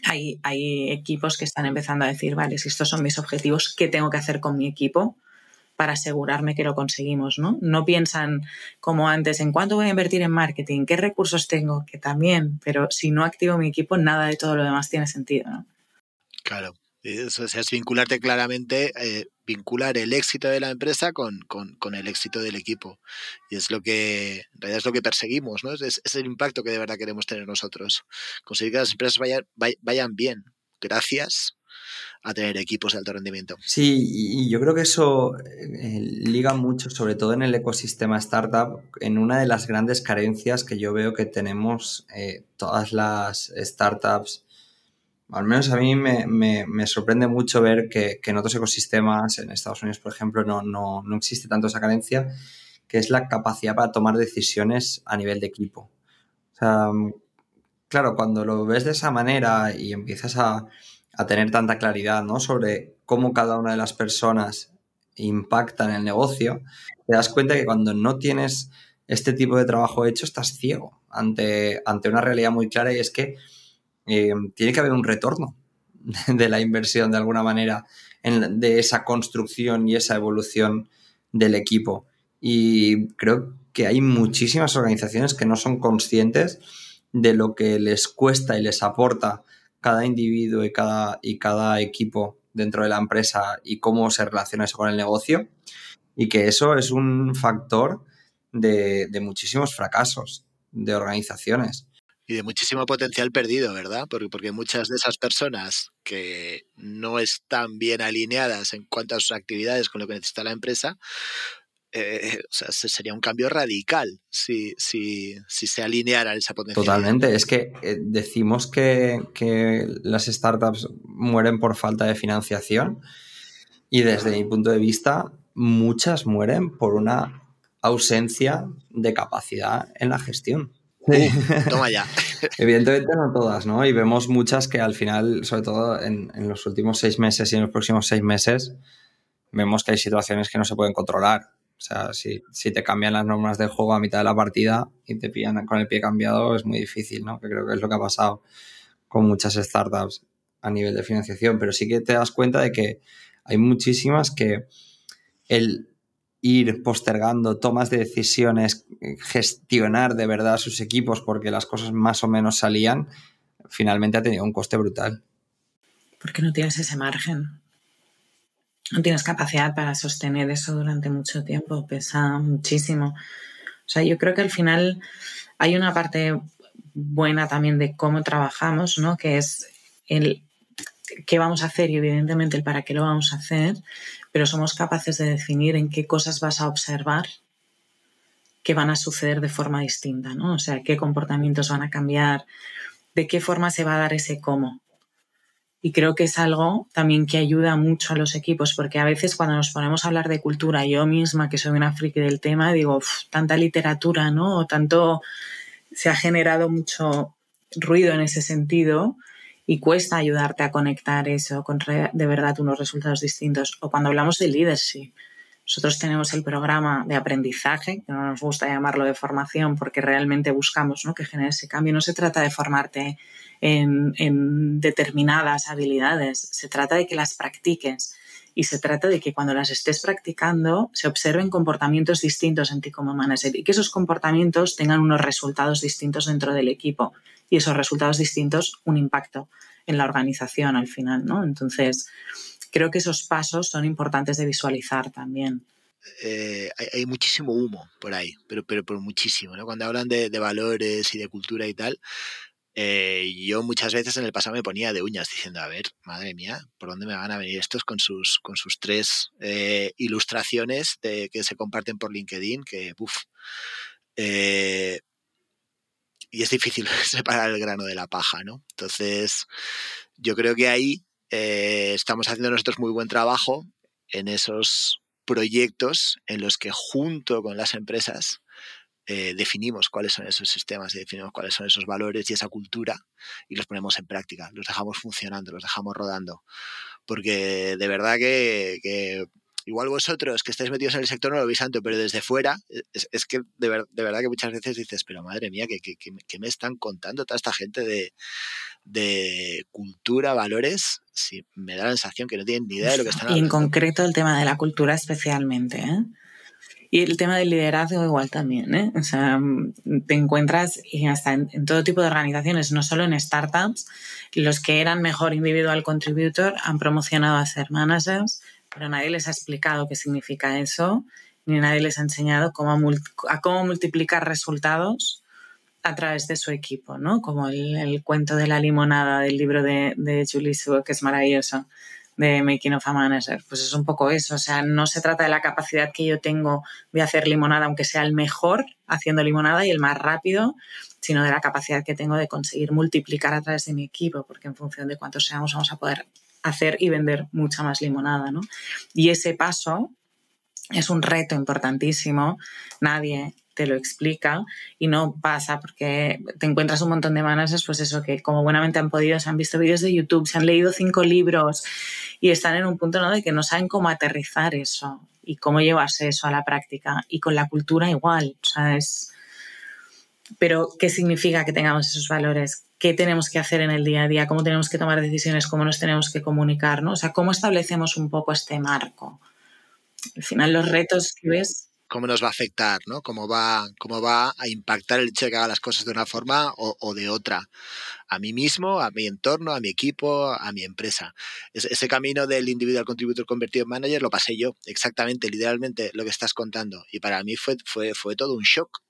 hay, hay equipos que están empezando a decir, vale, si estos son mis objetivos, ¿qué tengo que hacer con mi equipo? Para asegurarme que lo conseguimos, ¿no? No piensan como antes en cuánto voy a invertir en marketing, qué recursos tengo, que también, pero si no activo mi equipo, nada de todo lo demás tiene sentido, ¿no? Claro. Es vincularte claramente, eh, vincular el éxito de la empresa con, el éxito del equipo. Y es lo que, en realidad es lo que perseguimos, ¿no? Es, el impacto que de verdad queremos tener nosotros. Conseguir que las empresas vayan, vayan bien, gracias a tener equipos de alto rendimiento. Sí, y yo creo que eso eh, liga mucho, sobre todo en el ecosistema startup, en una de las grandes carencias que yo veo que tenemos eh, todas las startups al menos a mí me, sorprende mucho ver que, en otros ecosistemas, en Estados Unidos, por ejemplo, no, existe tanto esa carencia, que es la capacidad para tomar decisiones a nivel de equipo. O sea, claro, cuando lo ves de esa manera y empiezas a, tener tanta claridad ¿no? sobre cómo cada una de las personas impacta en el negocio, te das cuenta que cuando no tienes este tipo de trabajo hecho, estás ciego ante, ante una realidad muy clara y es que eh, tiene que haber un retorno [LAUGHS] de la inversión de alguna manera de esa construcción y esa evolución del equipo. Y creo que hay muchísimas organizaciones que no son conscientes de lo que les cuesta y les aporta cada individuo y cada, y cada equipo dentro de la empresa y cómo se relaciona eso con el negocio. Y que eso es un factor de muchísimos fracasos de organizaciones y de muchísimo potencial perdido, ¿verdad? Porque, porque muchas de esas personas que no están bien alineadas en cuanto a sus actividades con lo que necesita la empresa, eh, o sea, sería un cambio radical si, si, si se alineara esa potencial. Totalmente, es que eh, decimos que, que las startups mueren por falta de financiación y desde mi punto de vista muchas mueren por una ausencia de capacidad en la gestión. Sí. [LAUGHS] toma ya. [LAUGHS] Evidentemente no todas, ¿no? Y vemos muchas que al final, sobre todo en, los últimos seis meses y en los próximos seis meses, vemos que hay situaciones que no se pueden controlar. O sea, si, te cambian las normas del juego a mitad de la partida y te pillan con el pie cambiado, es muy difícil, ¿no? Que creo que es lo que ha pasado con muchas startups a nivel de financiación. Pero sí que te das cuenta de que hay muchísimas que el ir postergando tomas de decisiones, gestionar de verdad sus equipos porque las cosas más o menos salían, finalmente ha tenido un coste brutal. Porque no tienes ese margen. No tienes capacidad para sostener eso durante mucho tiempo, pesa muchísimo. O sea, yo creo que al final hay una parte buena también de cómo trabajamos, ¿no? Que es el qué vamos a hacer y evidentemente el para qué lo vamos a hacer, pero somos capaces de definir en qué cosas vas a observar que van a suceder de forma distinta, ¿no? O sea, qué comportamientos van a cambiar, de qué forma se va a dar ese cómo. Y creo que es algo también que ayuda mucho a los equipos, porque a veces cuando nos ponemos a hablar de cultura, yo misma, que soy una friki del tema, digo, tanta literatura, ¿no? O tanto se ha generado mucho ruido en ese sentido y cuesta ayudarte a conectar eso con de verdad unos resultados distintos. O cuando hablamos de leadership, nosotros tenemos el programa de aprendizaje, que no nos gusta llamarlo de formación porque realmente buscamos ¿no? que genere ese cambio. No se trata de formarte en, determinadas habilidades, se trata de que las practiques y se trata de que cuando las estés practicando se observen comportamientos distintos en ti como manager y que esos comportamientos tengan unos resultados distintos dentro del equipo y esos resultados distintos un impacto en la organización al final, ¿no? Entonces, creo que esos pasos son importantes de visualizar también. Eh, hay, muchísimo humo por ahí, pero, pero por muchísimo, ¿no? Cuando hablan de, valores y de cultura y tal, eh, yo muchas veces en el pasado me ponía de uñas diciendo, a ver, madre mía, ¿por dónde me van a venir estos con sus, con sus tres eh, ilustraciones de, que se comparten por LinkedIn? Que, uff, y es difícil [LAUGHS] separar el grano de la paja, ¿no? Entonces, yo creo que ahí eh, estamos haciendo nosotros muy buen trabajo en esos proyectos en los que junto con las empresas eh, definimos cuáles son esos sistemas, definimos cuáles son esos valores y esa cultura y los ponemos en práctica, los dejamos funcionando, los dejamos rodando. Porque de verdad que igual vosotros que estáis metidos en el sector no lo veis tanto, pero desde fuera es, que de, verdad que muchas veces dices, pero madre mía, ¿qué, me están contando toda esta gente de, cultura, valores? Sí, me da la sensación que no tienen ni idea de lo que están hablando. Y en concreto el tema de la cultura especialmente. ¿eh? Y el tema del liderazgo igual también, ¿eh? O sea, te encuentras y hasta en, todo tipo de organizaciones, no solo en startups, los que eran mejor individual contributor han promocionado a ser managers, pero nadie les ha explicado qué significa eso, ni nadie les ha enseñado cómo, a cómo multiplicar resultados a través de su equipo, ¿no? Como el, cuento de la limonada del libro de, de Julie Su, que es maravilloso de Making of a Manager. Pues es un poco eso. O sea, no se trata de la capacidad que yo tengo de hacer limonada, aunque sea el mejor haciendo limonada y el más rápido, sino de la capacidad que tengo de conseguir multiplicar a través de mi equipo, porque en función de cuántos seamos vamos a poder hacer y vender mucha más limonada, ¿no? Y ese paso es un reto importantísimo. Nadie te lo explica y no pasa porque te encuentras un montón de managers, pues eso, que como buenamente han podido, se han visto vídeos de YouTube, se han leído cinco libros y están en un punto ¿no? de que no saben cómo aterrizar eso y cómo llevarse eso a la práctica. Y con la cultura igual, o sea, es... Pero, ¿qué significa que tengamos esos valores? ¿Qué tenemos que hacer en el día a día? ¿Cómo tenemos que tomar decisiones? ¿Cómo nos tenemos que comunicar? ¿no? O sea, ¿cómo establecemos un poco este marco? Al final, los retos que ves cómo nos va a afectar, ¿no? Cómo va, cómo va a impactar el hecho de que haga las cosas de una forma o, de otra. A mí mismo, a mi entorno, a mi equipo, a mi empresa. ese camino del individual contributor convertido en manager lo pasé yo, exactamente, literalmente lo que estás contando. Y para mí fue, fue, fue todo un shock.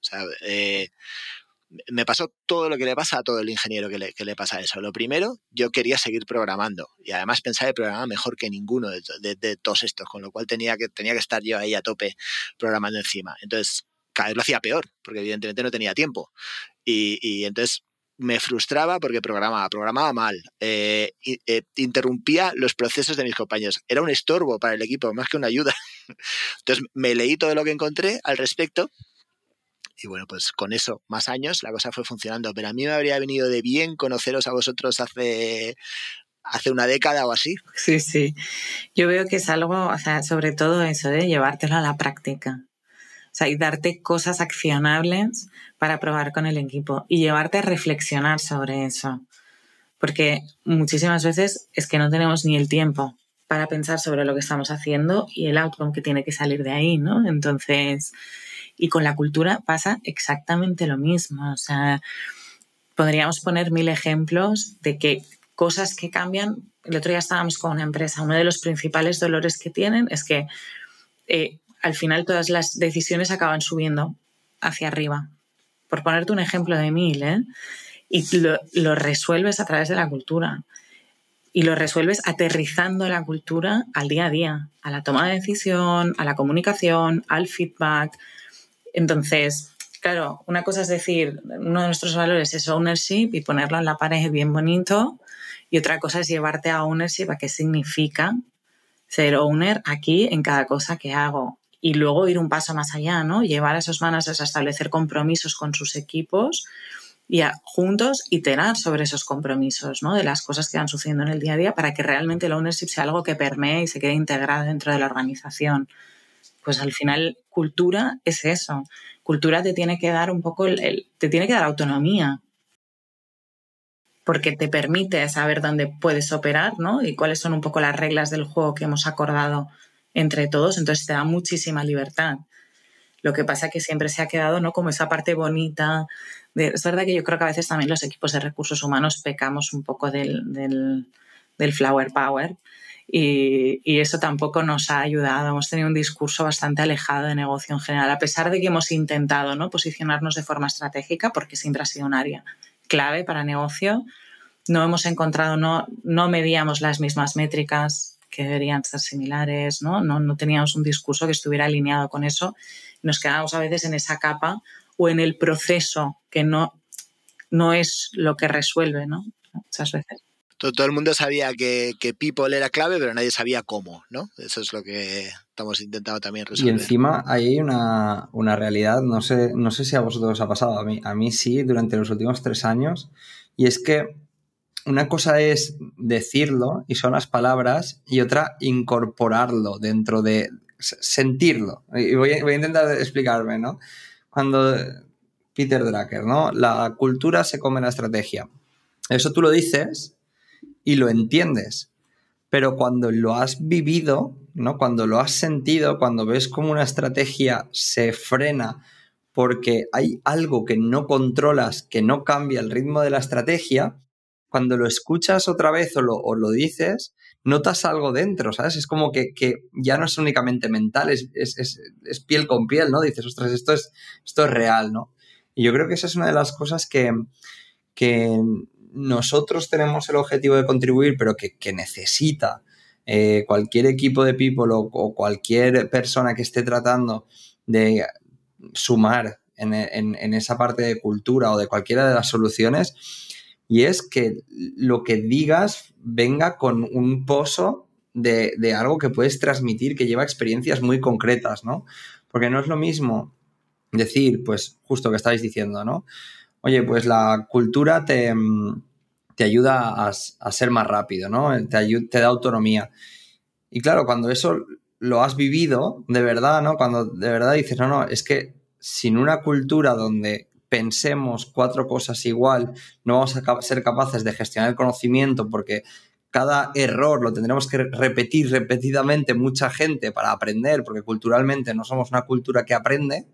Me pasó todo lo que le pasa a todo el ingeniero que le, que le, pasa eso. Lo primero, yo quería seguir programando y además pensaba que programaba mejor que ninguno de, de, todos estos, con lo cual tenía que, tenía que estar yo ahí a tope programando encima. Entonces, cada vez lo hacía peor, porque evidentemente no tenía tiempo. Y, y entonces me frustraba porque programaba, programaba mal, eh, eh, interrumpía los procesos de mis compañeros. Era un estorbo para el equipo, más que una ayuda. [LAUGHS] Entonces me leí todo lo que encontré al respecto y bueno, pues con eso, más años, la cosa fue funcionando. Pero a mí me habría venido de bien conoceros a vosotros hace, hace una década o así. Sí, sí. Yo veo que es algo, o sea, sobre todo eso de llevártelo a la práctica. O sea, y darte cosas accionables para probar con el equipo y llevarte a reflexionar sobre eso. Porque muchísimas veces es que no tenemos ni el tiempo para pensar sobre lo que estamos haciendo y el outcome que tiene que salir de ahí, ¿no? Entonces, y con la cultura pasa exactamente lo mismo. O sea, podríamos poner mil ejemplos de que cosas que cambian. El otro día estábamos con una empresa. Uno de los principales dolores que tienen es que eh, al final todas las decisiones acaban subiendo hacia arriba. Por ponerte un ejemplo de mil, ¿eh? Y lo, lo resuelves a través de la cultura y lo resuelves aterrizando la cultura al día a día, a la toma de decisión, a la comunicación, al feedback, entonces, claro, una cosa es decir, uno de nuestros valores es ownership y ponerlo en la pared bien bonito, y otra cosa es llevarte a ownership a qué significa ser owner aquí en cada cosa que hago. Y luego ir un paso más allá, ¿no? Llevar a esos managers a establecer compromisos con sus equipos y a, juntos iterar sobre esos compromisos, ¿no? De las cosas que van sucediendo en el día a día para que realmente el ownership sea algo que permee y se quede integrado dentro de la organización pues al final cultura es eso. Cultura te tiene que dar un poco, el, te tiene que dar autonomía, porque te permite saber dónde puedes operar, ¿no? Y cuáles son un poco las reglas del juego que hemos acordado entre todos, entonces te da muchísima libertad. Lo que pasa es que siempre se ha quedado, ¿no? Como esa parte bonita. De, es verdad que yo creo que a veces también los equipos de recursos humanos pecamos un poco del, del, del flower power, y, eso tampoco nos ha ayudado. Hemos tenido un discurso bastante alejado de negocio en general, a pesar de que hemos intentado ¿no? posicionarnos de forma estratégica, porque siempre ha sido un área clave para negocio. No hemos encontrado, no, no medíamos las mismas métricas que deberían ser similares, ¿no? ¿no? No teníamos un discurso que estuviera alineado con eso. Nos quedamos a veces en esa capa o en el proceso que no, no es lo que resuelve, ¿no? Muchas veces todo, el mundo sabía que, que, People era clave, pero nadie sabía cómo, ¿no? Eso es lo que estamos intentando también resolver. Y encima hay una, una, realidad, no sé, no sé si a vosotros os ha pasado, a mí, a mí sí, durante los últimos tres años, y es que una cosa es decirlo y son las palabras, y otra incorporarlo dentro de sentirlo. Y voy a, voy a intentar explicarme, ¿no? Cuando Peter Drucker, ¿no? La cultura se come la estrategia. Eso tú lo dices y lo entiendes. Pero cuando lo has vivido, ¿no? Cuando lo has sentido, cuando ves como una estrategia se frena porque hay algo que no controlas, que no cambia el ritmo de la estrategia, cuando lo escuchas otra vez o lo, dices, notas algo dentro, ¿sabes? Es como que, ya no es únicamente mental, es, es, piel con piel, ¿no? Dices, ostras, esto es, esto es real, ¿no? Y yo creo que esa es una de las cosas que, que nosotros tenemos el objetivo de contribuir, pero que, necesita eh, cualquier equipo de people o, cualquier persona que esté tratando de sumar en, esa parte de cultura o de cualquiera de las soluciones, y es que lo que digas venga con un pozo de, de, algo que puedes transmitir, que lleva experiencias muy concretas, ¿no? Porque no es lo mismo decir, pues justo que estáis diciendo, ¿no? Oye, pues la cultura te, te ayuda a, ser más rápido, ¿no? Te, te da autonomía. Y claro, cuando eso lo has vivido de verdad, ¿no? Cuando de verdad dices, no, no, es que sin una cultura donde pensemos cuatro cosas igual, no vamos a ser capaces de gestionar el conocimiento porque cada error lo tendremos que repetir repetidamente mucha gente para aprender, porque culturalmente no somos una cultura que aprende,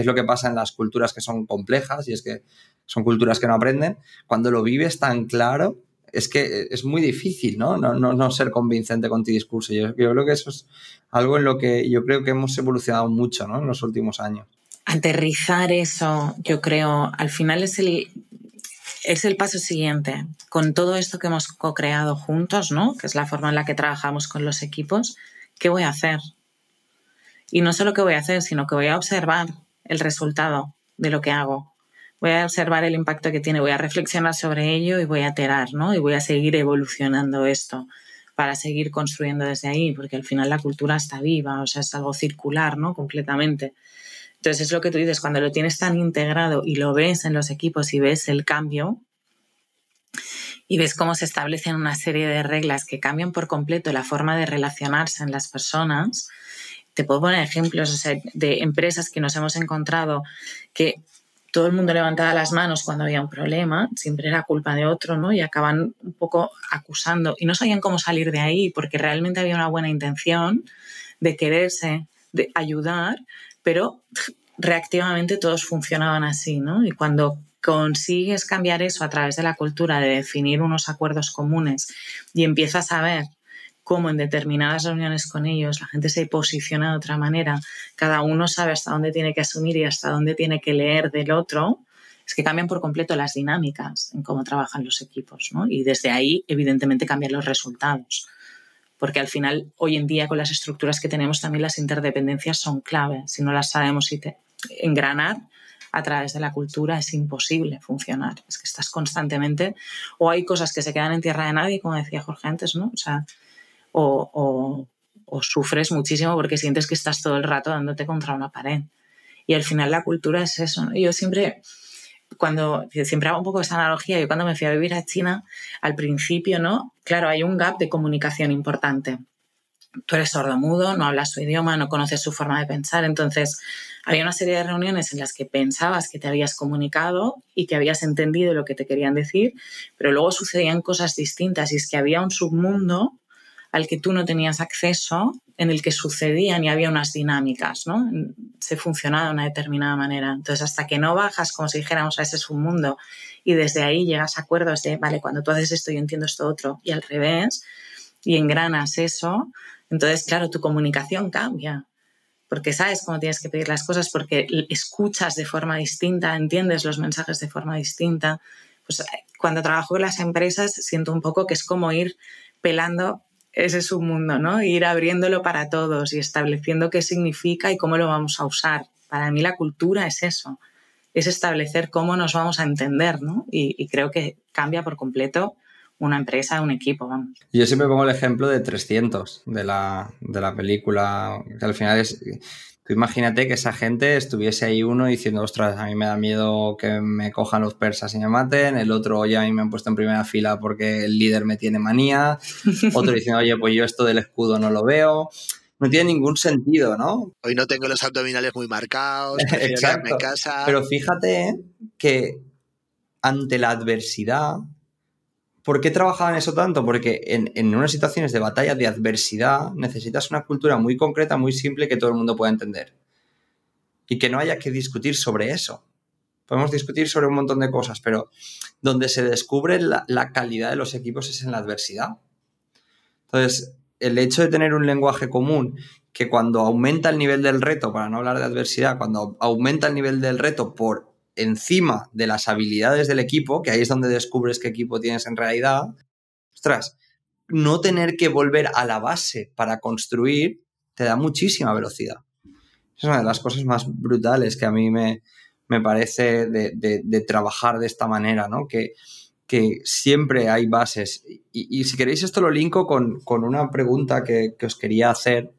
es lo que pasa en las culturas que son complejas, y es que son culturas que no aprenden. Cuando lo vives tan claro, es que es muy difícil, ¿no? No, no, ser convincente con tu discurso. Yo, yo, creo que eso es algo en lo que yo creo que hemos evolucionado mucho, ¿no? En los últimos años. Aterrizar eso, yo creo, al final es el, es el paso siguiente. Con todo esto que hemos co-creado juntos, ¿no? Que es la forma en la que trabajamos con los equipos, ¿qué voy a hacer? Y no solo qué voy a hacer, sino que voy a observar el resultado de lo que hago. Voy a observar el impacto que tiene, voy a reflexionar sobre ello y voy a iterar, ¿no? Y voy a seguir evolucionando esto para seguir construyendo desde ahí, porque al final la cultura está viva, o sea, es algo circular, ¿no? Completamente. Entonces es lo que tú dices, cuando lo tienes tan integrado y lo ves en los equipos y ves el cambio y ves cómo se establecen una serie de reglas que cambian por completo la forma de relacionarse en las personas, te puedo poner ejemplos de empresas que nos hemos encontrado que todo el mundo levantaba las manos cuando había un problema, siempre era culpa de otro, ¿no? Y acaban un poco acusando y no sabían cómo salir de ahí porque realmente había una buena intención de quererse, de ayudar, pero reactivamente todos funcionaban así, ¿no? Y cuando consigues cambiar eso a través de la cultura, de definir unos acuerdos comunes y empiezas a ver cómo en determinadas reuniones con ellos la gente se posiciona de otra manera, cada uno sabe hasta dónde tiene que asumir y hasta dónde tiene que leer del otro, es que cambian por completo las dinámicas en cómo trabajan los equipos, ¿no? Y desde ahí, evidentemente, cambian los resultados porque al final, hoy en día, con las estructuras que tenemos, también las interdependencias son clave. Si no las sabemos engranar a través de la cultura, es imposible funcionar. Es que estás constantemente, o hay cosas que se quedan en tierra de nadie, como decía Jorge antes, ¿no? O sea, o, o sufres muchísimo porque sientes que estás todo el rato dándote contra una pared. Y al final la cultura es eso. ¿no? Yo siempre cuando siempre hago un poco esa analogía, yo cuando me fui a vivir a China, al principio, ¿no? Claro, hay un gap de comunicación importante. Tú eres sordo-mudo, no hablas su idioma, no conoces su forma de pensar. Entonces, había una serie de reuniones en las que pensabas que te habías comunicado y que habías entendido lo que te querían decir, pero luego sucedían cosas distintas y es que había un submundo al que tú no tenías acceso, en el que sucedían y había unas dinámicas, ¿no? Se funcionaba de una determinada manera. Entonces, hasta que no bajas, como si dijéramos, a ese submundo y desde ahí llegas a acuerdos de, vale, cuando tú haces esto, yo entiendo esto otro, y al revés, y engranas eso, entonces, claro, tu comunicación cambia, porque sabes cómo tienes que pedir las cosas, porque escuchas de forma distinta, entiendes los mensajes de forma distinta. Pues cuando trabajo en las empresas siento un poco que es como ir pelando ese es un mundo, ¿no? Ir abriéndolo para todos y estableciendo qué significa y cómo lo vamos a usar. Para mí la cultura es eso, es establecer cómo nos vamos a entender, ¿no? Y, creo que cambia por completo una empresa, un equipo, vamos. Yo siempre pongo el ejemplo de 300, de la, de la película, que al final es imagínate que esa gente estuviese ahí uno diciendo, ostras, a mí me da miedo que me cojan los persas y me maten, el otro, oye, a mí me han puesto en primera fila porque el líder me tiene manía, [LAUGHS] otro diciendo, oye, pues yo esto del escudo no lo veo. No tiene ningún sentido, ¿no? Hoy no tengo los abdominales muy marcados, Exacto. en casa. Pero fíjate que ante la adversidad, ¿Por qué trabajaban eso tanto? Porque en, en, unas situaciones de batalla, de adversidad, necesitas una cultura muy concreta, muy simple que todo el mundo pueda entender. Y que no haya que discutir sobre eso. Podemos discutir sobre un montón de cosas, pero donde se descubre la, la calidad de los equipos es en la adversidad. Entonces, el hecho de tener un lenguaje común que cuando aumenta el nivel del reto, para no hablar de adversidad, cuando aumenta el nivel del reto por encima de las habilidades del equipo, que ahí es donde descubres qué equipo tienes en realidad, ostras, no tener que volver a la base para construir te da muchísima velocidad. Es una de las cosas más brutales que a mí me, me parece de, trabajar de esta manera, ¿no? Que, que siempre hay bases. Y, si queréis esto lo linko con, una pregunta que, que, os quería hacer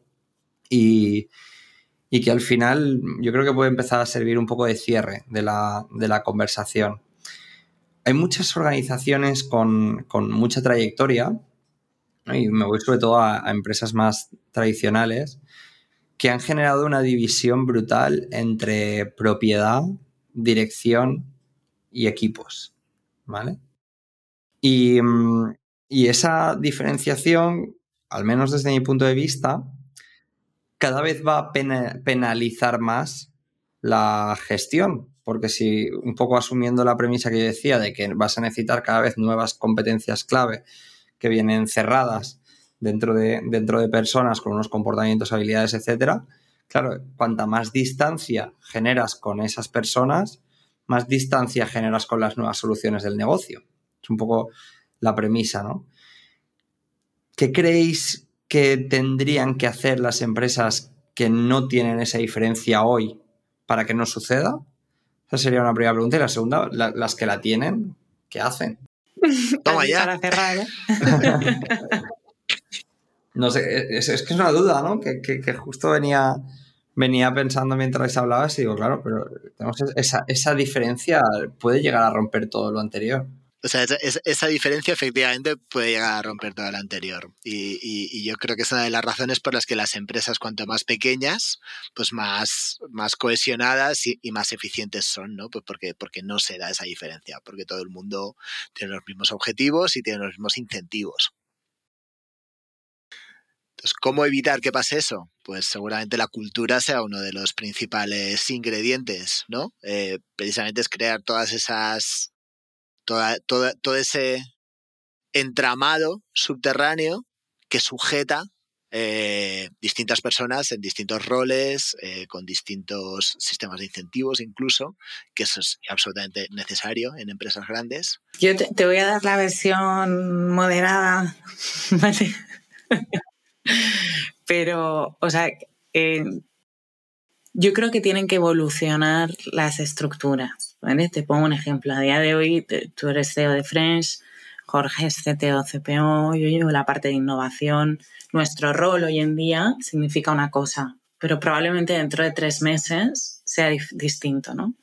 y, y que al final yo creo que puede empezar a servir un poco de cierre de la, conversación. Hay muchas organizaciones con, mucha trayectoria, y me voy sobre todo a, empresas más tradicionales, que han generado una división brutal entre propiedad, dirección y equipos. ¿Vale? Y, y esa diferenciación, al menos desde mi punto de vista, cada vez va a penalizar más la gestión, porque si un poco asumiendo la premisa que yo decía de que vas a necesitar cada vez nuevas competencias clave que vienen cerradas dentro de, dentro de personas con unos comportamientos, habilidades, etcétera, claro, cuanta más distancia generas con esas personas, más distancia generas con las nuevas soluciones del negocio. Es un poco la premisa, ¿no? ¿Qué creéis que tendrían que hacer las empresas que no tienen esa diferencia hoy para que no suceda? Esa sería una primera pregunta. Y la segunda, las que la tienen, ¿qué hacen? [LAUGHS] Toma ya. cerrar, ¿eh? [LAUGHS] no sé, es, que es una duda, ¿no? Que, justo venía, venía pensando mientras hablabas y digo, claro, pero esa, esa diferencia puede llegar a romper todo lo anterior. O sea, esa, diferencia efectivamente puede llegar a romper todo lo anterior. Y, yo creo que es una de las razones por las que las empresas, cuanto más pequeñas, pues más, cohesionadas y, más eficientes son, ¿no? Pues porque, porque no se da esa diferencia, porque todo el mundo tiene los mismos objetivos y tiene los mismos incentivos. Entonces, ¿cómo evitar que pase eso? Pues seguramente la cultura sea uno de los principales ingredientes, ¿no? Eh, precisamente es crear todas esas todo ese entramado subterráneo que sujeta eh, distintas personas en distintos roles, eh, con distintos sistemas de incentivos incluso, que eso es absolutamente necesario en empresas grandes. Yo te, voy a dar la versión moderada, [LAUGHS] ¿vale? Pero, o sea, eh, yo creo que tienen que evolucionar las estructuras. ¿Vale? Te pongo un ejemplo. A día de hoy, tú eres CEO de French, Jorge es CTO, CPO, yo llevo la parte de innovación. Nuestro rol hoy en día significa una cosa, pero probablemente dentro de tres meses sea distinto, ¿no?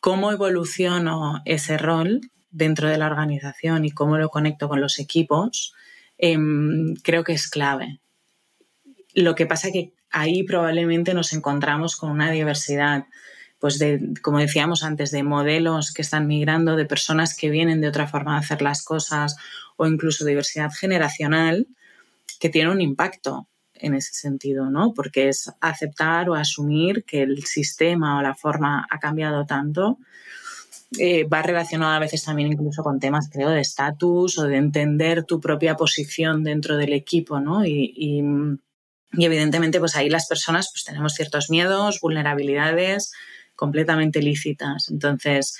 ¿Cómo evoluciono ese rol dentro de la organización y cómo lo conecto con los equipos? Em, creo que es clave. Lo que pasa es que ahí probablemente nos encontramos con una diversidad, pues de, como decíamos antes, de modelos que están migrando, de personas que vienen de otra forma de hacer las cosas o incluso diversidad generacional que tiene un impacto en ese sentido, ¿no? Porque es aceptar o asumir que el sistema o la forma ha cambiado tanto. Eh, va relacionado a veces también incluso con temas, creo, de estatus o de entender tu propia posición dentro del equipo, ¿no? y, y evidentemente, pues ahí las personas pues tenemos ciertos miedos, vulnerabilidades completamente lícitas. Entonces,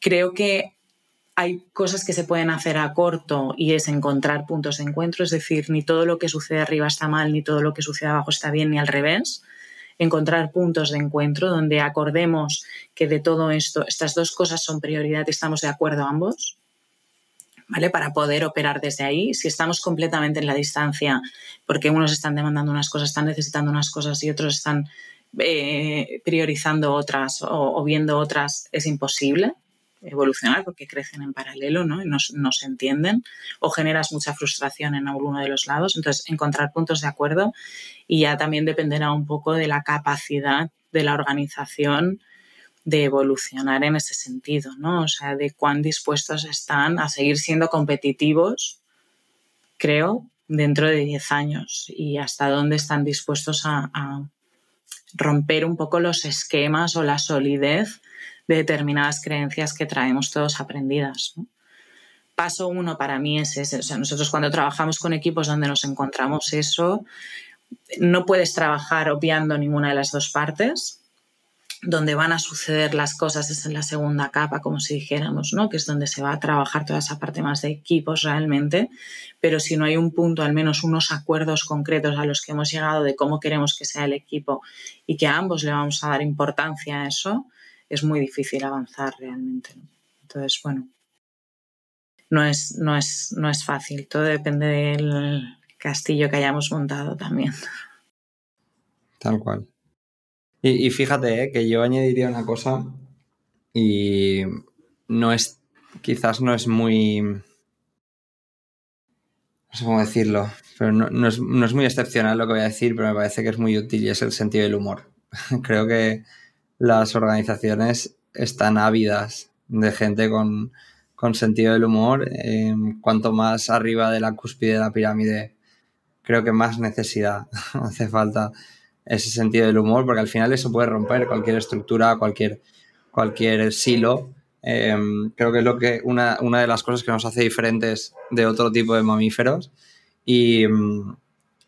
creo que hay cosas que se pueden hacer a corto y es encontrar puntos de encuentro, es decir, ni todo lo que sucede arriba está mal, ni todo lo que sucede abajo está bien, ni al revés. Encontrar puntos de encuentro donde acordemos que de todo esto, estas dos cosas son prioridad y estamos de acuerdo ambos ¿vale? Para poder operar desde ahí. Si estamos completamente en la distancia, porque unos están demandando unas cosas, están necesitando unas cosas y otros están eh, priorizando otras o, viendo otras, es imposible evolucionar porque crecen en paralelo ¿no? y no, se entienden o generas mucha frustración en alguno de los lados. Entonces, encontrar puntos de acuerdo y ya también dependerá un poco de la capacidad de la organización de evolucionar en ese sentido, ¿no? O sea, de cuán dispuestos están a seguir siendo competitivos, creo, dentro de 10 años y hasta dónde están dispuestos a, romper un poco los esquemas o la solidez de determinadas creencias que traemos todos aprendidas. Paso uno para mí es ese. O sea, nosotros cuando trabajamos con equipos donde nos encontramos eso, no puedes trabajar obviando ninguna de las dos partes donde van a suceder las cosas es en la segunda capa, como si dijéramos, ¿no? que es donde se va a trabajar toda esa parte más de equipos realmente, pero si no hay un punto, al menos unos acuerdos concretos a los que hemos llegado de cómo queremos que sea el equipo y que a ambos le vamos a dar importancia a eso, es muy difícil avanzar realmente. Entonces, bueno, no es, no, es, no es fácil, todo depende del castillo que hayamos montado también. Tal cual. Y, fíjate eh, que yo añadiría una cosa y no es, quizás no es muy, no sé cómo decirlo, pero no, es, muy excepcional lo que voy a decir, pero me parece que es muy útil y es el sentido del humor. [LAUGHS] Creo que las organizaciones están ávidas de gente con, sentido del humor. Em, cuanto más arriba de la cúspide de la pirámide, creo que más necesidad [LAUGHS] hace falta ese sentido del humor, porque al final eso puede romper cualquier estructura, cualquier, cualquier silo. Em, creo que es lo que una, una, de las cosas que nos hace diferentes de otro tipo de mamíferos y,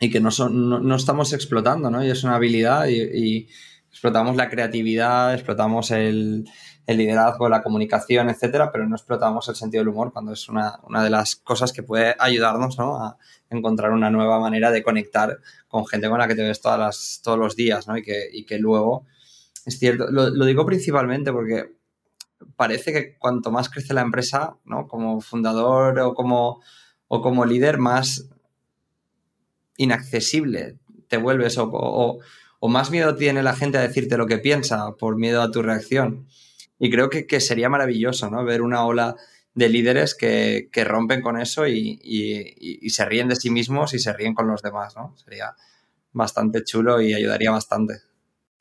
y que no, son, no, estamos explotando, ¿no? Y es una habilidad y, explotamos la creatividad, explotamos el, liderazgo, la comunicación, etcétera, pero no explotamos el sentido del humor cuando es una, una de las cosas que puede ayudarnos ¿no? a, encontrar una nueva manera de conectar con gente con la que te ves todas las, todos los días, ¿no? Y que, y que luego, es cierto, lo, digo principalmente porque parece que cuanto más crece la empresa, ¿no? Como fundador o como, o como líder, más inaccesible te vuelves o, más miedo tiene la gente a decirte lo que piensa por miedo a tu reacción. Y creo que, que sería maravilloso, ¿no? Ver una ola de líderes que, rompen con eso y, se ríen de sí mismos y se ríen con los demás, ¿no? Sería bastante chulo y ayudaría bastante.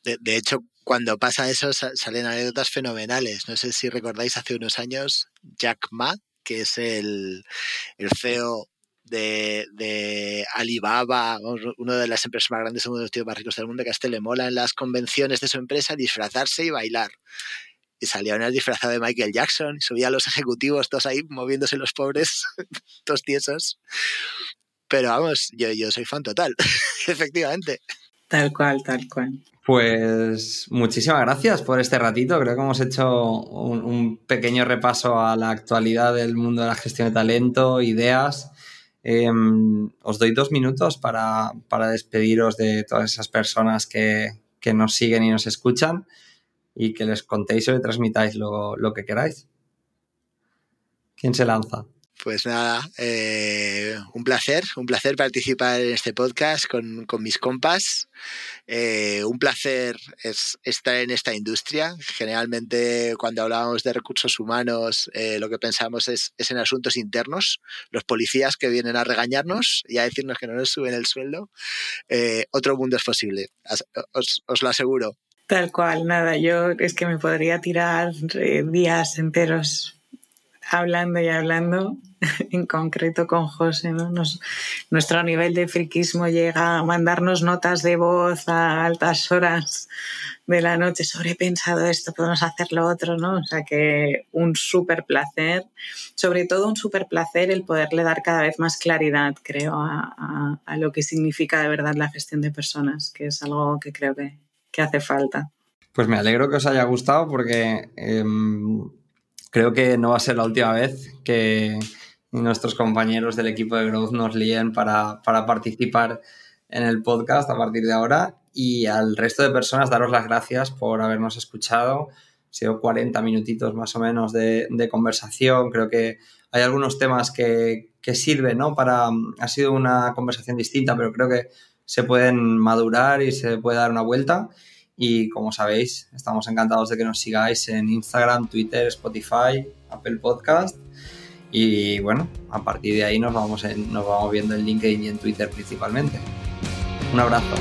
De, hecho, cuando pasa eso salen anécdotas fenomenales. No sé si recordáis hace unos años Jack Ma, que es el, el CEO de, Alibaba, una de las empresas más grandes, uno de los tíos más ricos del mundo, que a este le mola en las convenciones de su empresa disfrazarse y bailar y salía una disfrazado de Michael Jackson y subía a los ejecutivos todos ahí moviéndose los pobres, [LAUGHS] todos tiesos. Pero vamos, yo, yo soy fan total, [LAUGHS] efectivamente. Tal cual, tal cual. Pues muchísimas gracias por este ratito. Creo que hemos hecho un, pequeño repaso a la actualidad del mundo de la gestión de talento, ideas. Em, os doy dos minutos para, para, despediros de todas esas personas que, que nos siguen y nos escuchan y que les contéis o le transmitáis lo, que queráis. ¿Quién se lanza? Pues nada, eh, un placer, un placer participar en este podcast con, mis compas. Eh, un placer es estar en esta industria. Generalmente cuando hablábamos de recursos humanos eh, lo que pensamos es, en asuntos internos, los policías que vienen a regañarnos y a decirnos que no nos suben el sueldo. otro mundo es posible, os lo aseguro. Tal cual, nada, yo es que me podría tirar días enteros hablando y hablando, [LAUGHS] en concreto con José, ¿no? nuestro nivel de friquismo llega a mandarnos notas de voz a altas horas de la noche, sobrepensado esto, podemos hacer lo otro, ¿no? O sea que un súper placer, sobre todo un súper placer el poderle dar cada vez más claridad, creo, a, a lo que significa de verdad la gestión de personas, que es algo que creo que, hace falta. Pues me alegro que os haya gustado porque em, creo que no va a ser la última vez que nuestros compañeros del equipo de Growth nos líen para, participar en el podcast a partir de ahora y al resto de personas daros las gracias por habernos escuchado. Ha sido 40 minutitos más o menos de, conversación. Creo que hay algunos temas que, que sirven, ¿no? Para, ha sido una conversación distinta, pero creo que se pueden madurar y se puede dar una vuelta. Y como sabéis, estamos encantados de que nos sigáis en Instagram, Twitter, Spotify, Apple Podcast. Y bueno, a partir de ahí nos vamos, nos vamos viendo en LinkedIn y en Twitter principalmente. Un abrazo.